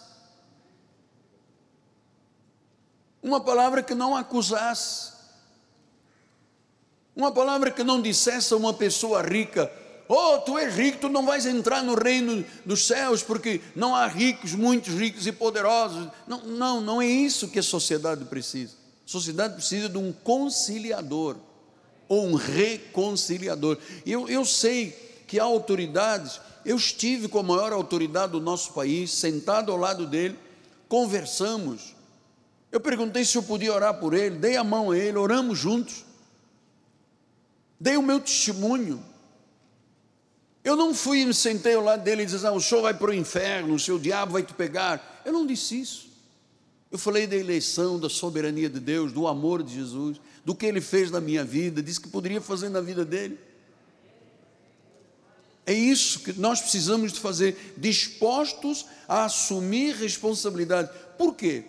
Uma palavra que não acusasse. Uma palavra que não dissesse a uma pessoa rica: Oh, tu és rico, tu não vais entrar no reino dos céus, porque não há ricos, muitos ricos e poderosos. Não, não, não é isso que a sociedade precisa. A sociedade precisa de um conciliador, ou um reconciliador. Eu, eu sei que há autoridades, eu estive com a maior autoridade do nosso país, sentado ao lado dele, conversamos. Eu perguntei se eu podia orar por ele, dei a mão a ele, oramos juntos. Dei o meu testemunho eu não fui e me sentei ao lado dele e disse: ah, o senhor vai para o inferno, o seu diabo vai te pegar. Eu não disse isso. Eu falei da eleição, da soberania de Deus, do amor de Jesus, do que ele fez na minha vida, disse que poderia fazer na vida dele. É isso que nós precisamos de fazer, dispostos a assumir responsabilidade. Por quê?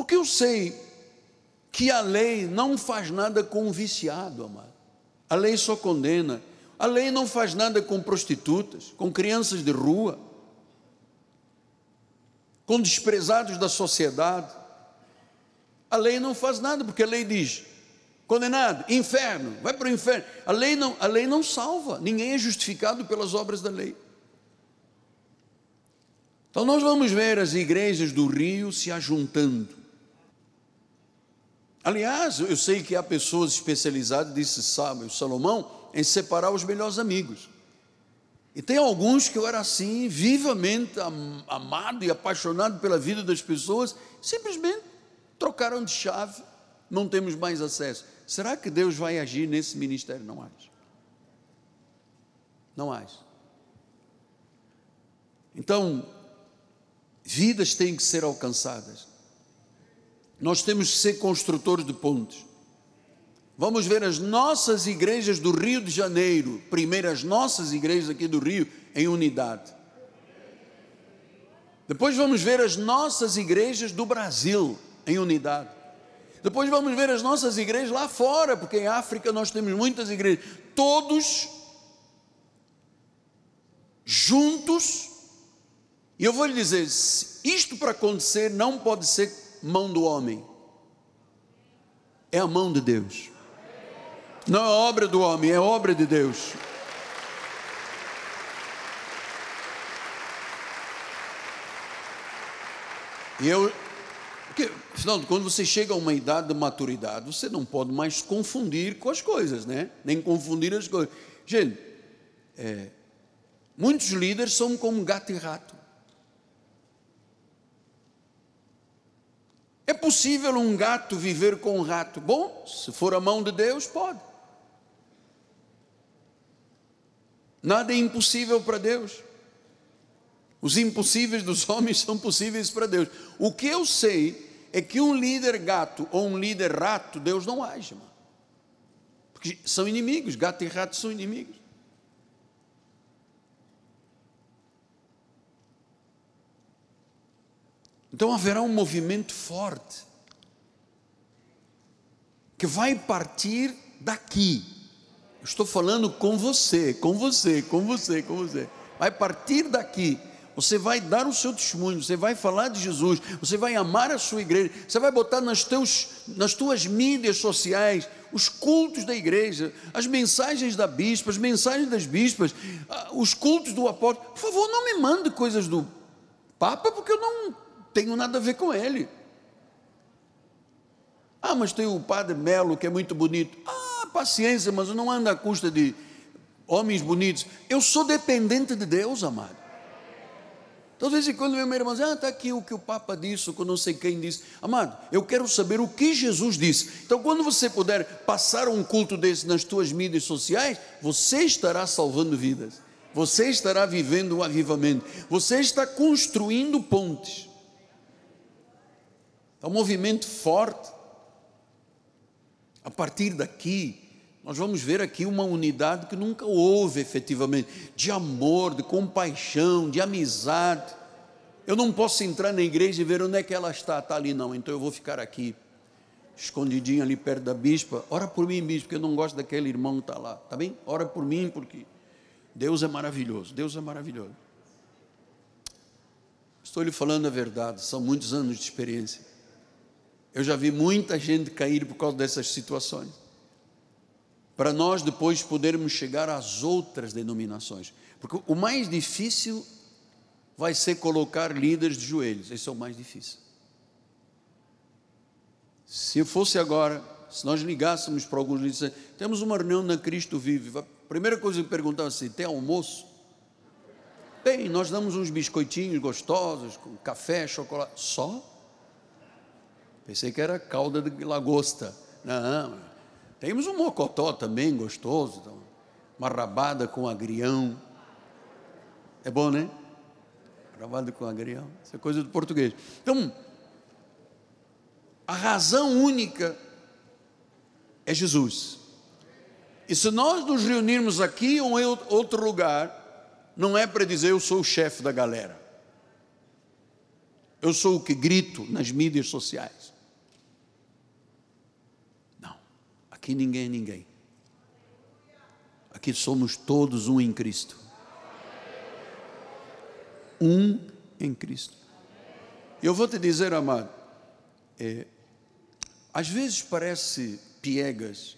Porque eu sei que a lei não faz nada com o viciado, amado. A lei só condena. A lei não faz nada com prostitutas, com crianças de rua, com desprezados da sociedade. A lei não faz nada, porque a lei diz: condenado, inferno, vai para o inferno. A lei não, a lei não salva, ninguém é justificado pelas obras da lei. Então nós vamos ver as igrejas do Rio se ajuntando. Aliás, eu sei que há pessoas especializadas, disse Salomão, em separar os melhores amigos. E tem alguns que eu era assim, vivamente amado e apaixonado pela vida das pessoas, simplesmente trocaram de chave, não temos mais acesso. Será que Deus vai agir nesse ministério? Não acho. Não acho. Então, vidas têm que ser alcançadas. Nós temos que ser construtores de pontes. Vamos ver as nossas igrejas do Rio de Janeiro, primeiro as nossas igrejas aqui do Rio, em unidade. Depois vamos ver as nossas igrejas do Brasil, em unidade. Depois vamos ver as nossas igrejas lá fora, porque em África nós temos muitas igrejas. Todos juntos. E eu vou lhe dizer: isto para acontecer não pode ser mão do homem, é a mão de Deus. Não é obra do homem, é obra de Deus. E eu, porque, afinal, quando você chega a uma idade de maturidade, você não pode mais confundir com as coisas, né? Nem confundir as coisas. Gente, é, muitos líderes são como gato e rato. É possível um gato viver com um rato? Bom, se for a mão de Deus, pode. Nada é impossível para Deus. Os impossíveis dos homens são possíveis para Deus. O que eu sei é que um líder gato ou um líder rato, Deus não age, mano. Porque são inimigos, gato e rato são inimigos. Então haverá um movimento forte que vai partir daqui. Estou falando com você, com você, com você, com você. Vai partir daqui. Você vai dar o seu testemunho, você vai falar de Jesus, você vai amar a sua igreja, você vai botar nas, teus, nas tuas mídias sociais os cultos da igreja, as mensagens da bispa, as mensagens das bispas, os cultos do apóstolo. Por favor, não me mande coisas do Papa, porque eu não tenho nada a ver com ele. Ah, mas tem o padre Melo que é muito bonito. Ah, paciência, mas não anda à custa de homens bonitos. Eu sou dependente de Deus, amado. Então, de vez em quando, meu irmão diz, ah, está aqui o que o Papa disse, o que eu não sei quem disse. Amado, eu quero saber o que Jesus disse. Então, quando você puder passar um culto desse nas tuas mídias sociais, você estará salvando vidas. Você estará vivendo o avivamento. Você está construindo pontes. É um movimento forte. A partir daqui, nós vamos ver aqui uma unidade que nunca houve efetivamente, de amor, de compaixão, de amizade. Eu não posso entrar na igreja e ver onde é que ela está, está ali não, então eu vou ficar aqui, escondidinho ali perto da bispa. Ora por mim, bispo, porque eu não gosto daquele irmão que está lá, tá bem? Ora por mim, porque Deus é maravilhoso, Deus é maravilhoso. Estou lhe falando a verdade, são muitos anos de experiência. Eu já vi muita gente cair por causa dessas situações. Para nós depois podermos chegar às outras denominações. Porque o mais difícil vai ser colocar líderes de joelhos. Esse é o mais difícil. Se fosse agora, se nós ligássemos para alguns líderes, temos uma reunião na Cristo Vive. A primeira coisa que perguntava assim: tem almoço? Tem, nós damos uns biscoitinhos gostosos, com café, chocolate. Só? Pensei que era calda de lagosta. Não, temos um mocotó também gostoso, então, uma rabada com agrião. É bom, né? Rabada com agrião, isso é coisa do português. Então, a razão única é Jesus. E se nós nos reunirmos aqui ou em outro lugar, não é para dizer eu sou o chefe da galera. Eu sou o que grito nas mídias sociais. Aqui ninguém é ninguém. Aqui somos todos um em Cristo. Um em Cristo. Eu vou te dizer, amado, é, às vezes parece piegas,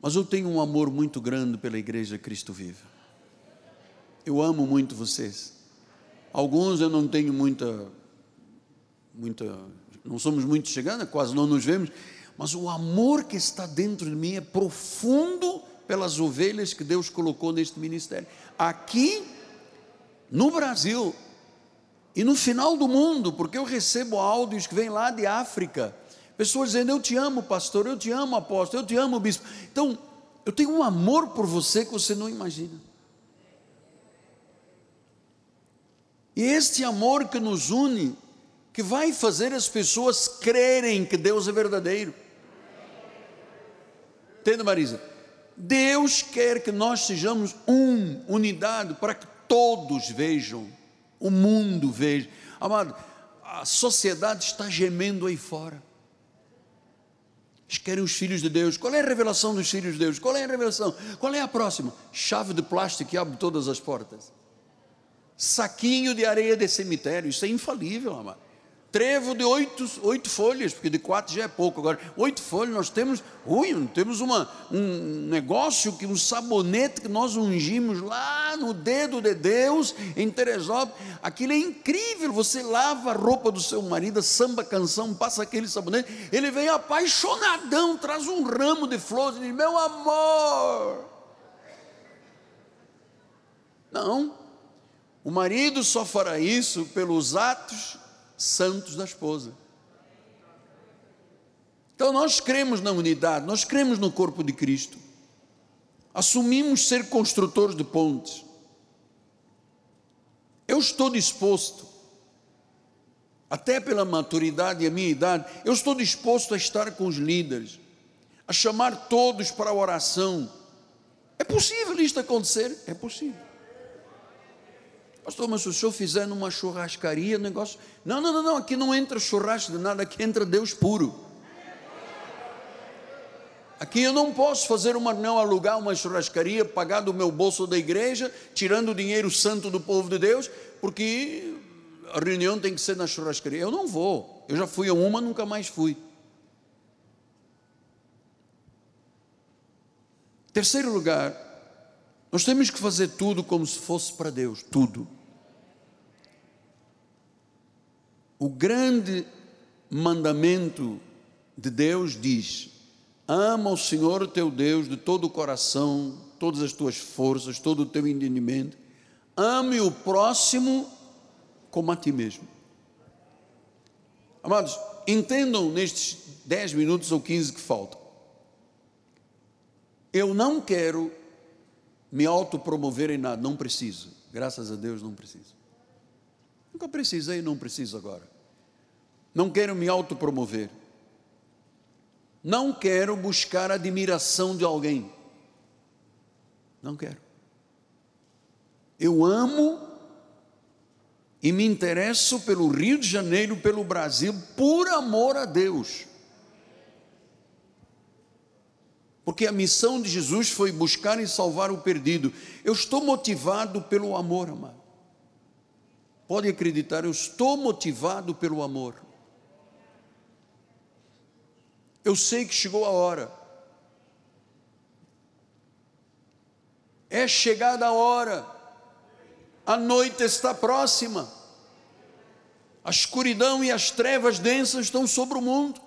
mas eu tenho um amor muito grande pela Igreja Cristo Viva. Eu amo muito vocês. Alguns eu não tenho muita, muita, não somos muito chegando, quase não nos vemos, mas o amor que está dentro de mim é profundo pelas ovelhas que Deus colocou neste ministério. Aqui, no Brasil, e no final do mundo, porque eu recebo áudios que vêm lá de África, pessoas dizendo: Eu te amo, pastor, eu te amo, apóstolo, eu te amo, bispo. Então, eu tenho um amor por você que você não imagina. E este amor que nos une, que vai fazer as pessoas crerem que Deus é verdadeiro. Entende, Marisa? Deus quer que nós sejamos um, unidade, para que todos vejam o mundo veja. Amado, a sociedade está gemendo aí fora. Eles querem os filhos de Deus. Qual é a revelação dos filhos de Deus? Qual é a revelação? Qual é a próxima? Chave de plástico que abre todas as portas. Saquinho de areia de cemitério. Isso é infalível, amado trevo de oito, oito folhas, porque de quatro já é pouco. Agora, oito folhas, nós temos, ui, temos uma, um negócio, que um sabonete que nós ungimos lá no dedo de Deus, em Teresópolis. Aquilo é incrível. Você lava a roupa do seu marido, samba canção, passa aquele sabonete, ele vem apaixonadão, traz um ramo de flores e diz: Meu amor. Não, o marido só fará isso pelos atos santos da esposa. Então nós cremos na unidade, nós cremos no corpo de Cristo, assumimos ser construtores de pontes. Eu estou disposto, até pela maturidade e a minha idade, eu estou disposto a estar com os líderes, a chamar todos para a oração. É possível isto acontecer? É possível. Pastor, mas se o senhor fizer numa churrascaria, negócio. Não, não, não, não, aqui não entra churrasco de nada, aqui entra Deus puro. Aqui eu não posso fazer uma não alugar uma churrascaria, pagar do meu bolso da igreja, tirando o dinheiro santo do povo de Deus, porque a reunião tem que ser na churrascaria. Eu não vou. Eu já fui a uma, nunca mais fui. Terceiro lugar, nós temos que fazer tudo como se fosse para Deus, tudo. O grande mandamento de Deus diz: ama o Senhor teu Deus de todo o coração, todas as tuas forças, todo o teu entendimento. Ame o próximo como a ti mesmo. Amados, entendam nestes 10 minutos ou 15 que faltam. Eu não quero me autopromover em nada, não preciso. Graças a Deus não preciso. Nunca precisei, não preciso agora. Não quero me autopromover. Não quero buscar admiração de alguém. Não quero. Eu amo e me interesso pelo Rio de Janeiro, pelo Brasil, por amor a Deus. Porque a missão de Jesus foi buscar e salvar o perdido. Eu estou motivado pelo amor, amado. Pode acreditar, eu estou motivado pelo amor. Eu sei que chegou a hora. É chegada a hora. A noite está próxima. A escuridão e as trevas densas estão sobre o mundo.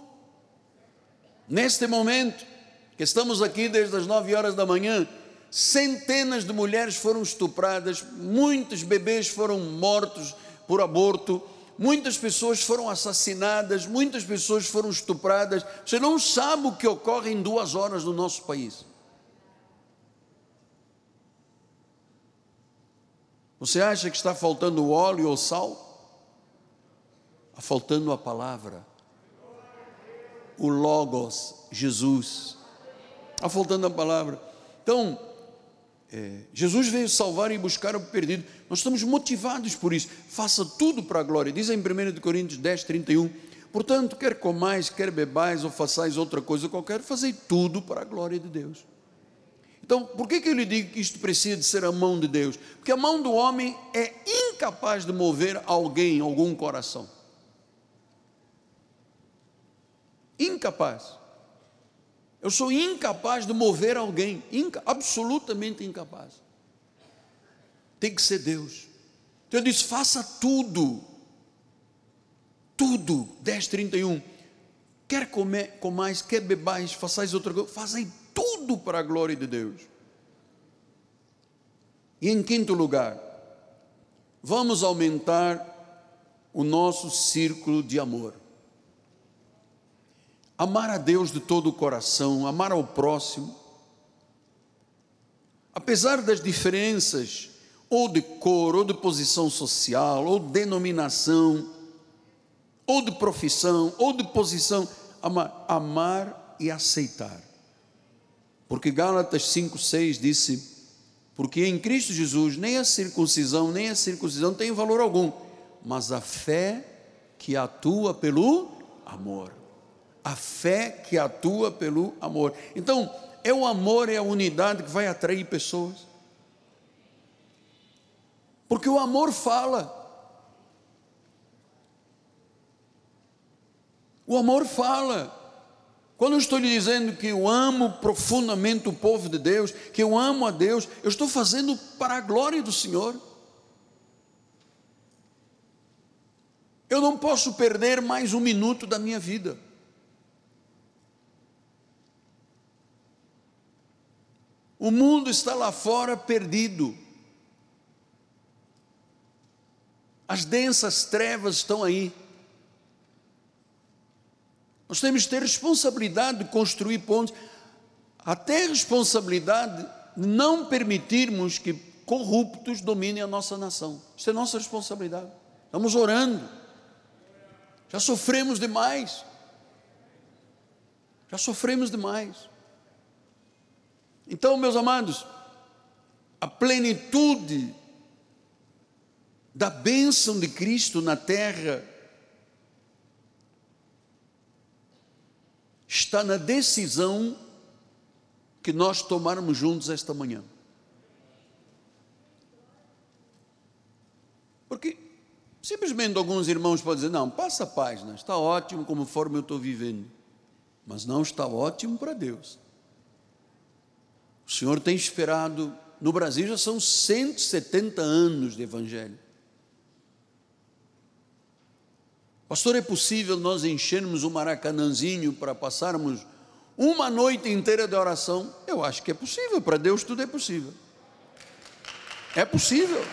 Neste momento, que estamos aqui desde as nove horas da manhã, centenas de mulheres foram estupradas, muitos bebês foram mortos por aborto, muitas pessoas foram assassinadas, muitas pessoas foram estupradas. Você não sabe o que ocorre em duas horas no nosso país. Você acha que está faltando óleo ou sal? Está faltando a palavra, o Logos, Jesus. Está faltando a palavra. Então, é, Jesus veio salvar e buscar o perdido. Nós estamos motivados por isso. Faça tudo para a glória. Diz em 1 Coríntios 10, 31. Portanto, quer comais, quer bebais ou façais outra coisa qualquer, fazei tudo para a glória de Deus. Então, por que, que eu lhe digo que isto precisa de ser a mão de Deus? Porque a mão do homem é incapaz de mover alguém, algum coração. Incapaz. Eu sou incapaz de mover alguém, inca, absolutamente incapaz. Tem que ser Deus. Então eu disse: faça tudo, tudo. 10, 31. Quer comer, comais, quer bebais, façais outra coisa, fazem tudo para a glória de Deus. E em quinto lugar, vamos aumentar o nosso círculo de amor. Amar a Deus de todo o coração, amar ao próximo. Apesar das diferenças, ou de cor, ou de posição social, ou denominação, ou de profissão, ou de posição, amar, amar e aceitar. Porque Gálatas 5,6 disse: Porque em Cristo Jesus nem a circuncisão, nem a circuncisão tem valor algum, mas a fé que atua pelo amor a fé que atua pelo amor. Então, é o amor, é a unidade que vai atrair pessoas. Porque o amor fala. O amor fala. Quando eu estou lhe dizendo que eu amo profundamente o povo de Deus, que eu amo a Deus, eu estou fazendo para a glória do Senhor. Eu não posso perder mais um minuto da minha vida. O mundo está lá fora perdido. As densas trevas estão aí. Nós temos que ter responsabilidade de construir pontes, até responsabilidade de não permitirmos que corruptos dominem a nossa nação. Isso é nossa responsabilidade. Estamos orando. Já sofremos demais. Já sofremos demais. Então, meus amados, a plenitude da bênção de Cristo na terra está na decisão que nós tomarmos juntos esta manhã. Porque simplesmente alguns irmãos podem dizer: não, passa a página, está ótimo conforme eu estou vivendo, mas não está ótimo para Deus. O Senhor tem esperado, no Brasil já são 170 anos de Evangelho. Pastor, é possível nós enchermos um maracanãzinho para passarmos uma noite inteira de oração? Eu acho que é possível, para Deus tudo é possível. É possível.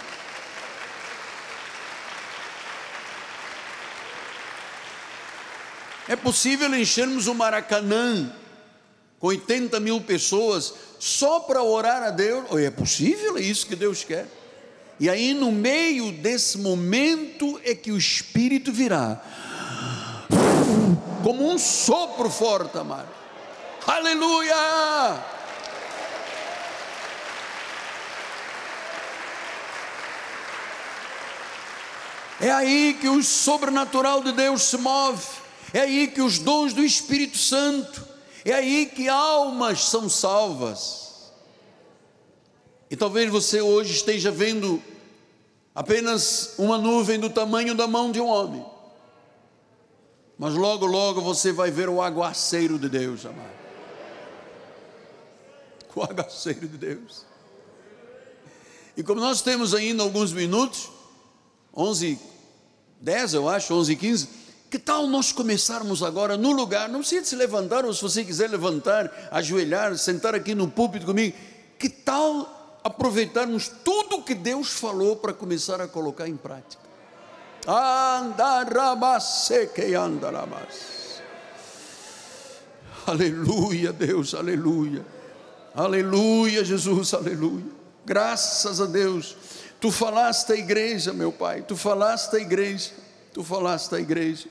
É possível enchermos o Maracanã com 80 mil pessoas só para orar a Deus. É possível, é isso que Deus quer. E aí, no meio desse momento, é que o Espírito virá, como um sopro forte, amado. Aleluia! É aí que o sobrenatural de Deus se move, é aí que os dons do Espírito Santo, é aí que almas são salvas. E talvez você hoje esteja vendo apenas uma nuvem do tamanho da mão de um homem. Mas logo, logo você vai ver o aguaceiro de Deus, amado. O aguaceiro de Deus. E como nós temos ainda alguns minutos, 11, 10 eu acho, 11 e 15, que tal nós começarmos agora no lugar? Não precisa se levantar, ou se você quiser levantar, ajoelhar, sentar aqui no púlpito comigo. Que tal aproveitarmos tudo que Deus falou para começar a colocar em prática? Aleluia, Deus, aleluia. Aleluia, Jesus, aleluia. Graças a Deus. Tu falaste à igreja, meu Pai, tu falaste à igreja, tu falaste à igreja.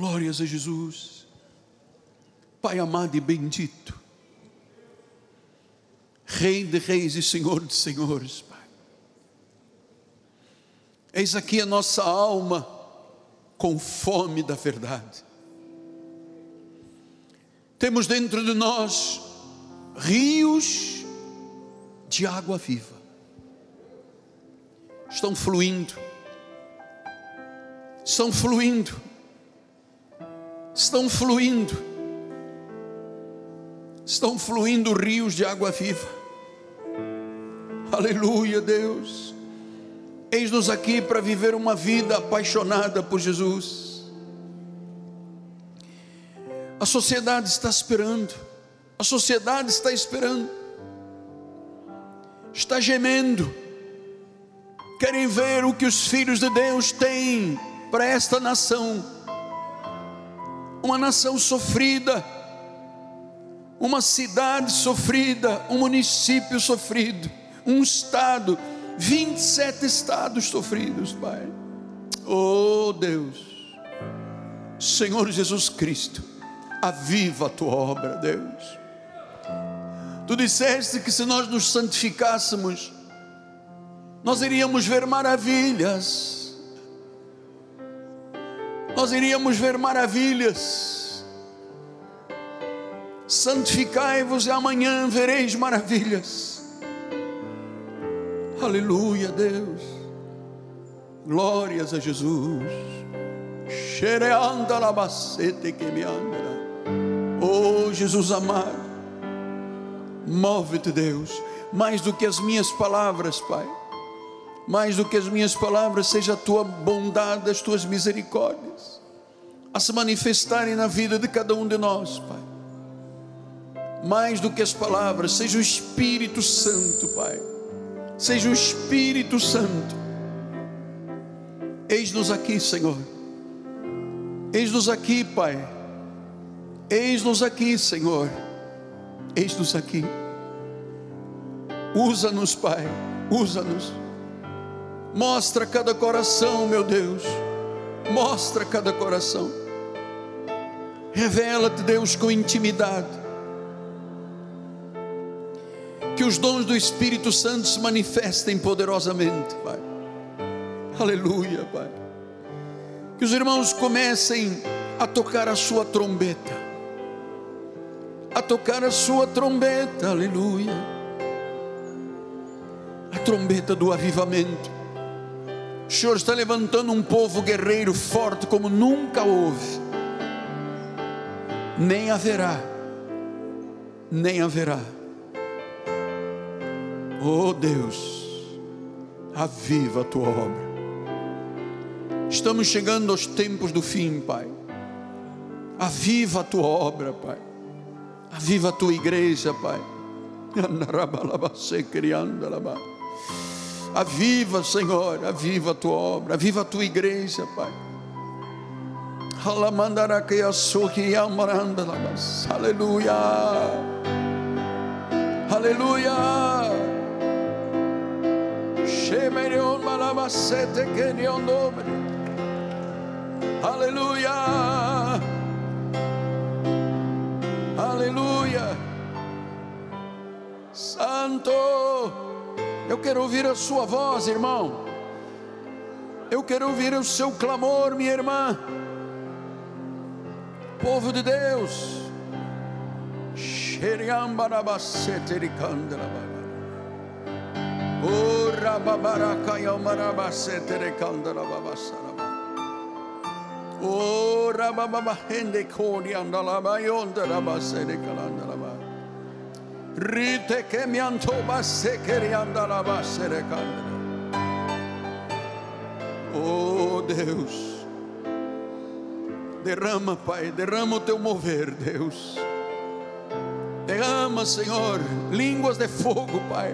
Glórias a Jesus. Pai amado e bendito, Rei de reis e Senhor de senhores, Pai. Eis aqui a nossa alma com fome da verdade. Temos dentro de nós rios de água viva. Estão fluindo. Estão fluindo. Estão fluindo. Estão fluindo rios de água viva. Aleluia, Deus. Eis-nos aqui para viver uma vida apaixonada por Jesus. A sociedade está esperando. A sociedade está esperando. Está gemendo. Querem ver o que os filhos de Deus têm para esta nação. Uma nação sofrida, uma cidade sofrida, um município sofrido, um estado 27 estados sofridos, Pai. Oh Deus, Senhor Jesus Cristo, aviva a tua obra, Deus. Tu disseste que se nós nos santificássemos, nós iríamos ver maravilhas. Nós iríamos ver maravilhas. Santificai-vos e amanhã vereis maravilhas. Aleluia, Deus. Glórias a Jesus. Labacete que me. Oh, Jesus amado. Move-te, Deus, mais do que as minhas palavras, Pai. Mais do que as minhas palavras, seja a tua bondade, as tuas misericórdias a se manifestarem na vida de cada um de nós, Pai. Mais do que as palavras, seja o Espírito Santo, Pai seja o Espírito Santo. Eis-nos aqui, Senhor. Eis-nos aqui, Pai. Eis-nos aqui, Senhor. Eis-nos aqui. Usa-nos, Pai. Usa-nos. Mostra cada coração, meu Deus. Mostra cada coração. Revela-te, Deus, com intimidade que os dons do Espírito Santo se manifestem poderosamente, Pai. Aleluia, Pai. Que os irmãos comecem a tocar a sua trombeta, a tocar a sua trombeta, aleluia. A trombeta do avivamento. O Senhor está levantando um povo guerreiro forte como nunca houve, nem haverá, nem haverá Oh Deus, aviva a tua obra. Estamos chegando aos tempos do fim, Pai. Aviva a tua obra, Pai. Aviva a tua igreja, Pai. Aviva, Senhor, aviva a tua obra, aviva a tua igreja, Pai. Aleluia. Aleluia. Shemerion malabasete kenion dobre. Aleluia. Aleluia. Santo. Eu quero ouvir a sua voz, irmão. Eu quero ouvir o seu clamor, minha irmã. Povo de Deus. Xeriam Rite mianto basekeri andalaba sere kandara. Oh Deus, derrama, Pai, derrama o teu mover, Deus. Derrama, Senhor, línguas de fogo, Pai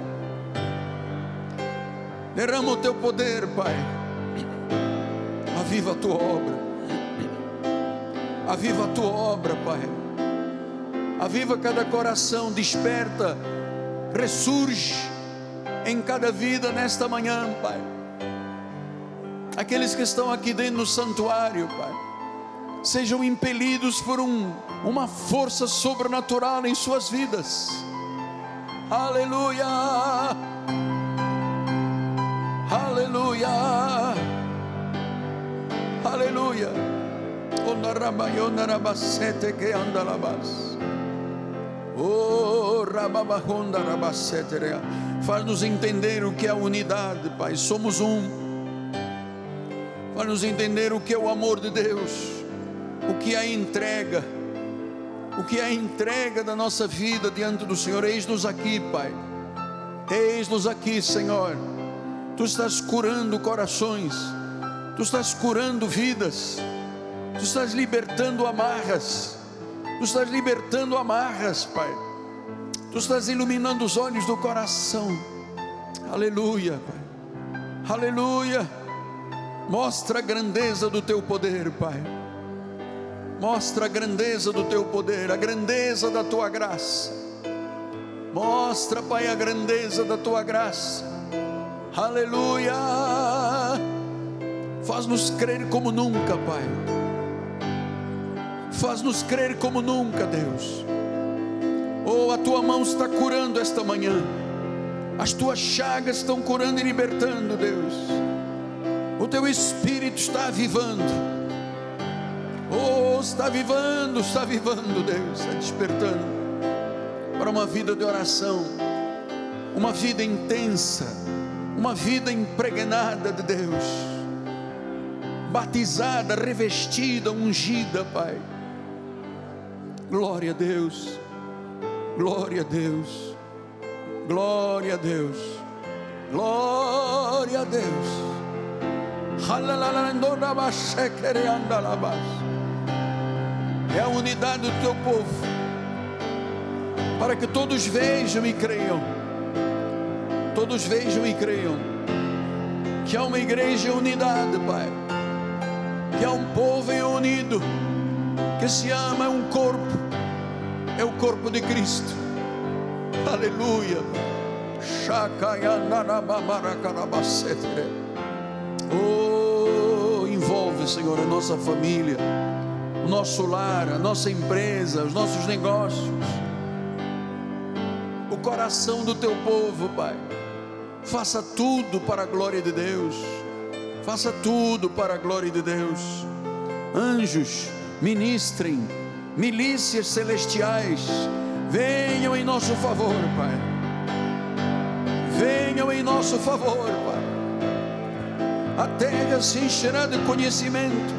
Derrama o teu poder, Pai. Aviva a tua obra. Aviva a tua obra, Pai. Aviva cada coração, desperta, ressurge em cada vida nesta manhã, Pai. Aqueles que estão aqui dentro do santuário, Pai, sejam impelidos por um, uma força sobrenatural em suas vidas Aleluia. Aleluia. Aleluia. Rabasete que anda. Oh. Faz-nos entender o que é a unidade, Pai. Somos um. Faz-nos entender o que é o amor de Deus. O que é a entrega. O que é a entrega da nossa vida diante do Senhor. Eis-nos aqui, Pai. Eis-nos aqui, Senhor. Tu estás curando corações. Tu estás curando vidas. Tu estás libertando amarras. Tu estás libertando amarras, Pai. Tu estás iluminando os olhos do coração. Aleluia, Pai. Aleluia. Mostra a grandeza do teu poder, Pai. Mostra a grandeza do teu poder, a grandeza da tua graça. Mostra, Pai, a grandeza da tua graça. Aleluia. Faz-nos crer como nunca, Pai. Faz-nos crer como nunca, Deus. Oh, a tua mão está curando esta manhã. As tuas chagas estão curando e libertando, Deus. O teu espírito está avivando. Oh, está avivando, está avivando, Deus, está despertando para uma vida de oração, uma vida intensa, uma vida impregnada de Deus, batizada, revestida, ungida, Pai. Glória a Deus, glória a Deus, glória a Deus, glória a Deus. É a unidade do teu povo, para que todos vejam e creiam, todos vejam e creiam, que há uma igreja unidade, Pai, que há um povo unido, que se ama, é um corpo, é o corpo de Cristo, aleluia. Oh, envolve, Senhor, a nossa família, o nosso lar, a nossa empresa, os nossos negócios, o coração do teu povo, Pai. Faça tudo para a glória de Deus. Faça tudo para a glória de Deus. Anjos, ministrem, milícias celestiais, venham em nosso favor, Pai. Venham em nosso favor, Pai. A terra se encherá de conhecimento.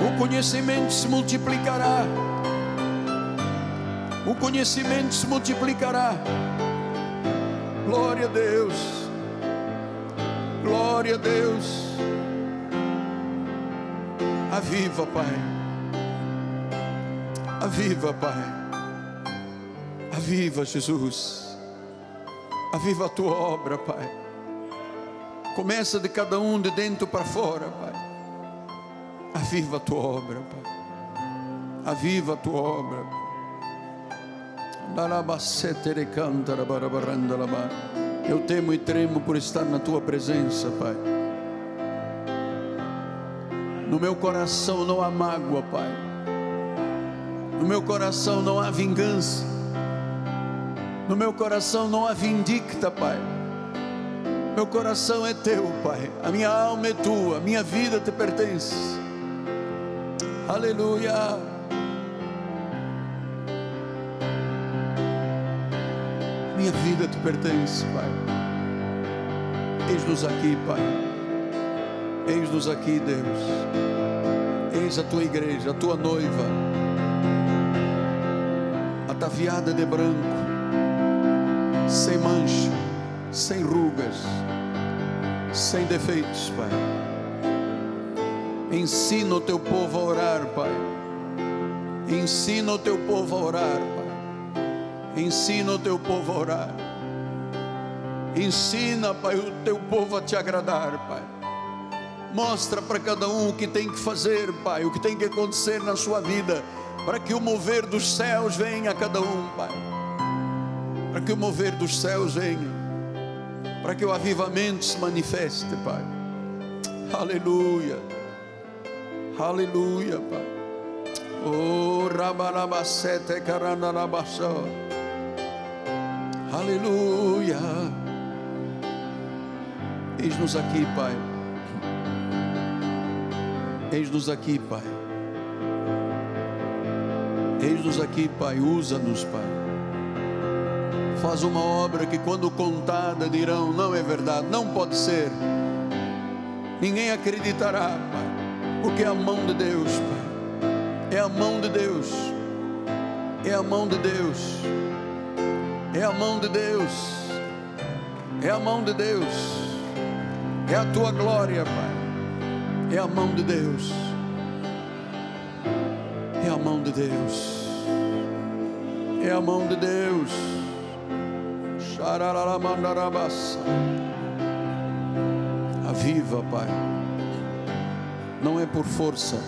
O conhecimento se multiplicará. O conhecimento se multiplicará. Glória a Deus. Glória a Deus. Aviva, Pai. Aviva, Pai. Aviva, Jesus. Aviva a tua obra, Pai. Começa de cada um de dentro para fora, Pai. Aviva a tua obra, Pai. Aviva a tua obra. Eu temo e tremo por estar na tua presença, Pai. No meu coração não há mágoa, Pai. No meu coração não há vingança. No meu coração não há vindicta, Pai. Meu coração é teu, Pai. A minha alma é tua, a minha vida te pertence. Aleluia. Minha vida te pertence, Pai. Eis-nos aqui, Pai. Eis-nos aqui, Deus. Eis a tua igreja, a tua noiva, ataviada de branco, sem mancha, sem rugas, sem defeitos, Pai. Ensina o teu povo a orar, Pai. Ensina o teu povo a orar, Pai. Ensina o teu povo a orar. Ensina, Pai, o teu povo a te agradar, Pai. Mostra para cada um o que tem que fazer, Pai, o que tem que acontecer na sua vida, para que o mover dos céus venha a cada um, Pai. Para que o mover dos céus venha, para que o avivamento se manifeste, Pai. Aleluia. Aleluia, Pai. Oh. Aleluia. Eis-nos aqui, Pai. Eis-nos aqui, Pai. Eis-nos aqui, Pai. Usa-nos, Pai. Faz uma obra que, quando contada, dirão: não é verdade, não pode ser. Ninguém acreditará, Pai, porque é a mão de Deus, Pai. É a mão de Deus. É a mão de Deus. É a mão de Deus. É a mão de Deus. É a tua glória, Pai. É a mão de Deus. É a mão de Deus. É a mão de Deus. Aviva, Pai. Não é por força,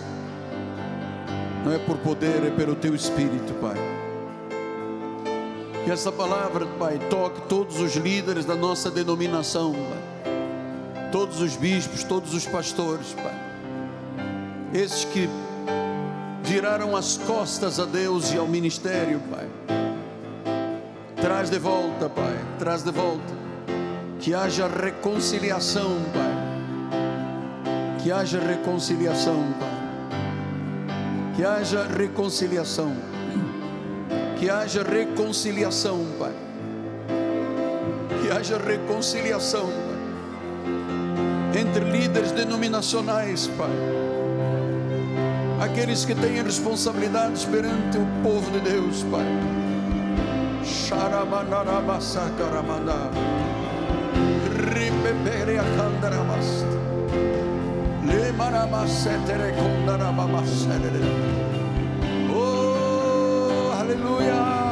não é por poder, é pelo teu espírito, Pai. Que essa palavra, Pai, toque todos os líderes da nossa denominação, Pai. Todos os bispos, todos os pastores, Pai. Esses que viraram as costas a Deus e ao ministério, Pai. Traz de volta, Pai, traz de volta. Que haja reconciliação, Pai. Que haja reconciliação, Pai. Que haja reconciliação. Que haja reconciliação, Pai. Que haja reconciliação, Pai. Entre líderes denominacionais, Pai. Aqueles que têm responsabilidades perante o povo de Deus, Pai. Oh, aleluia.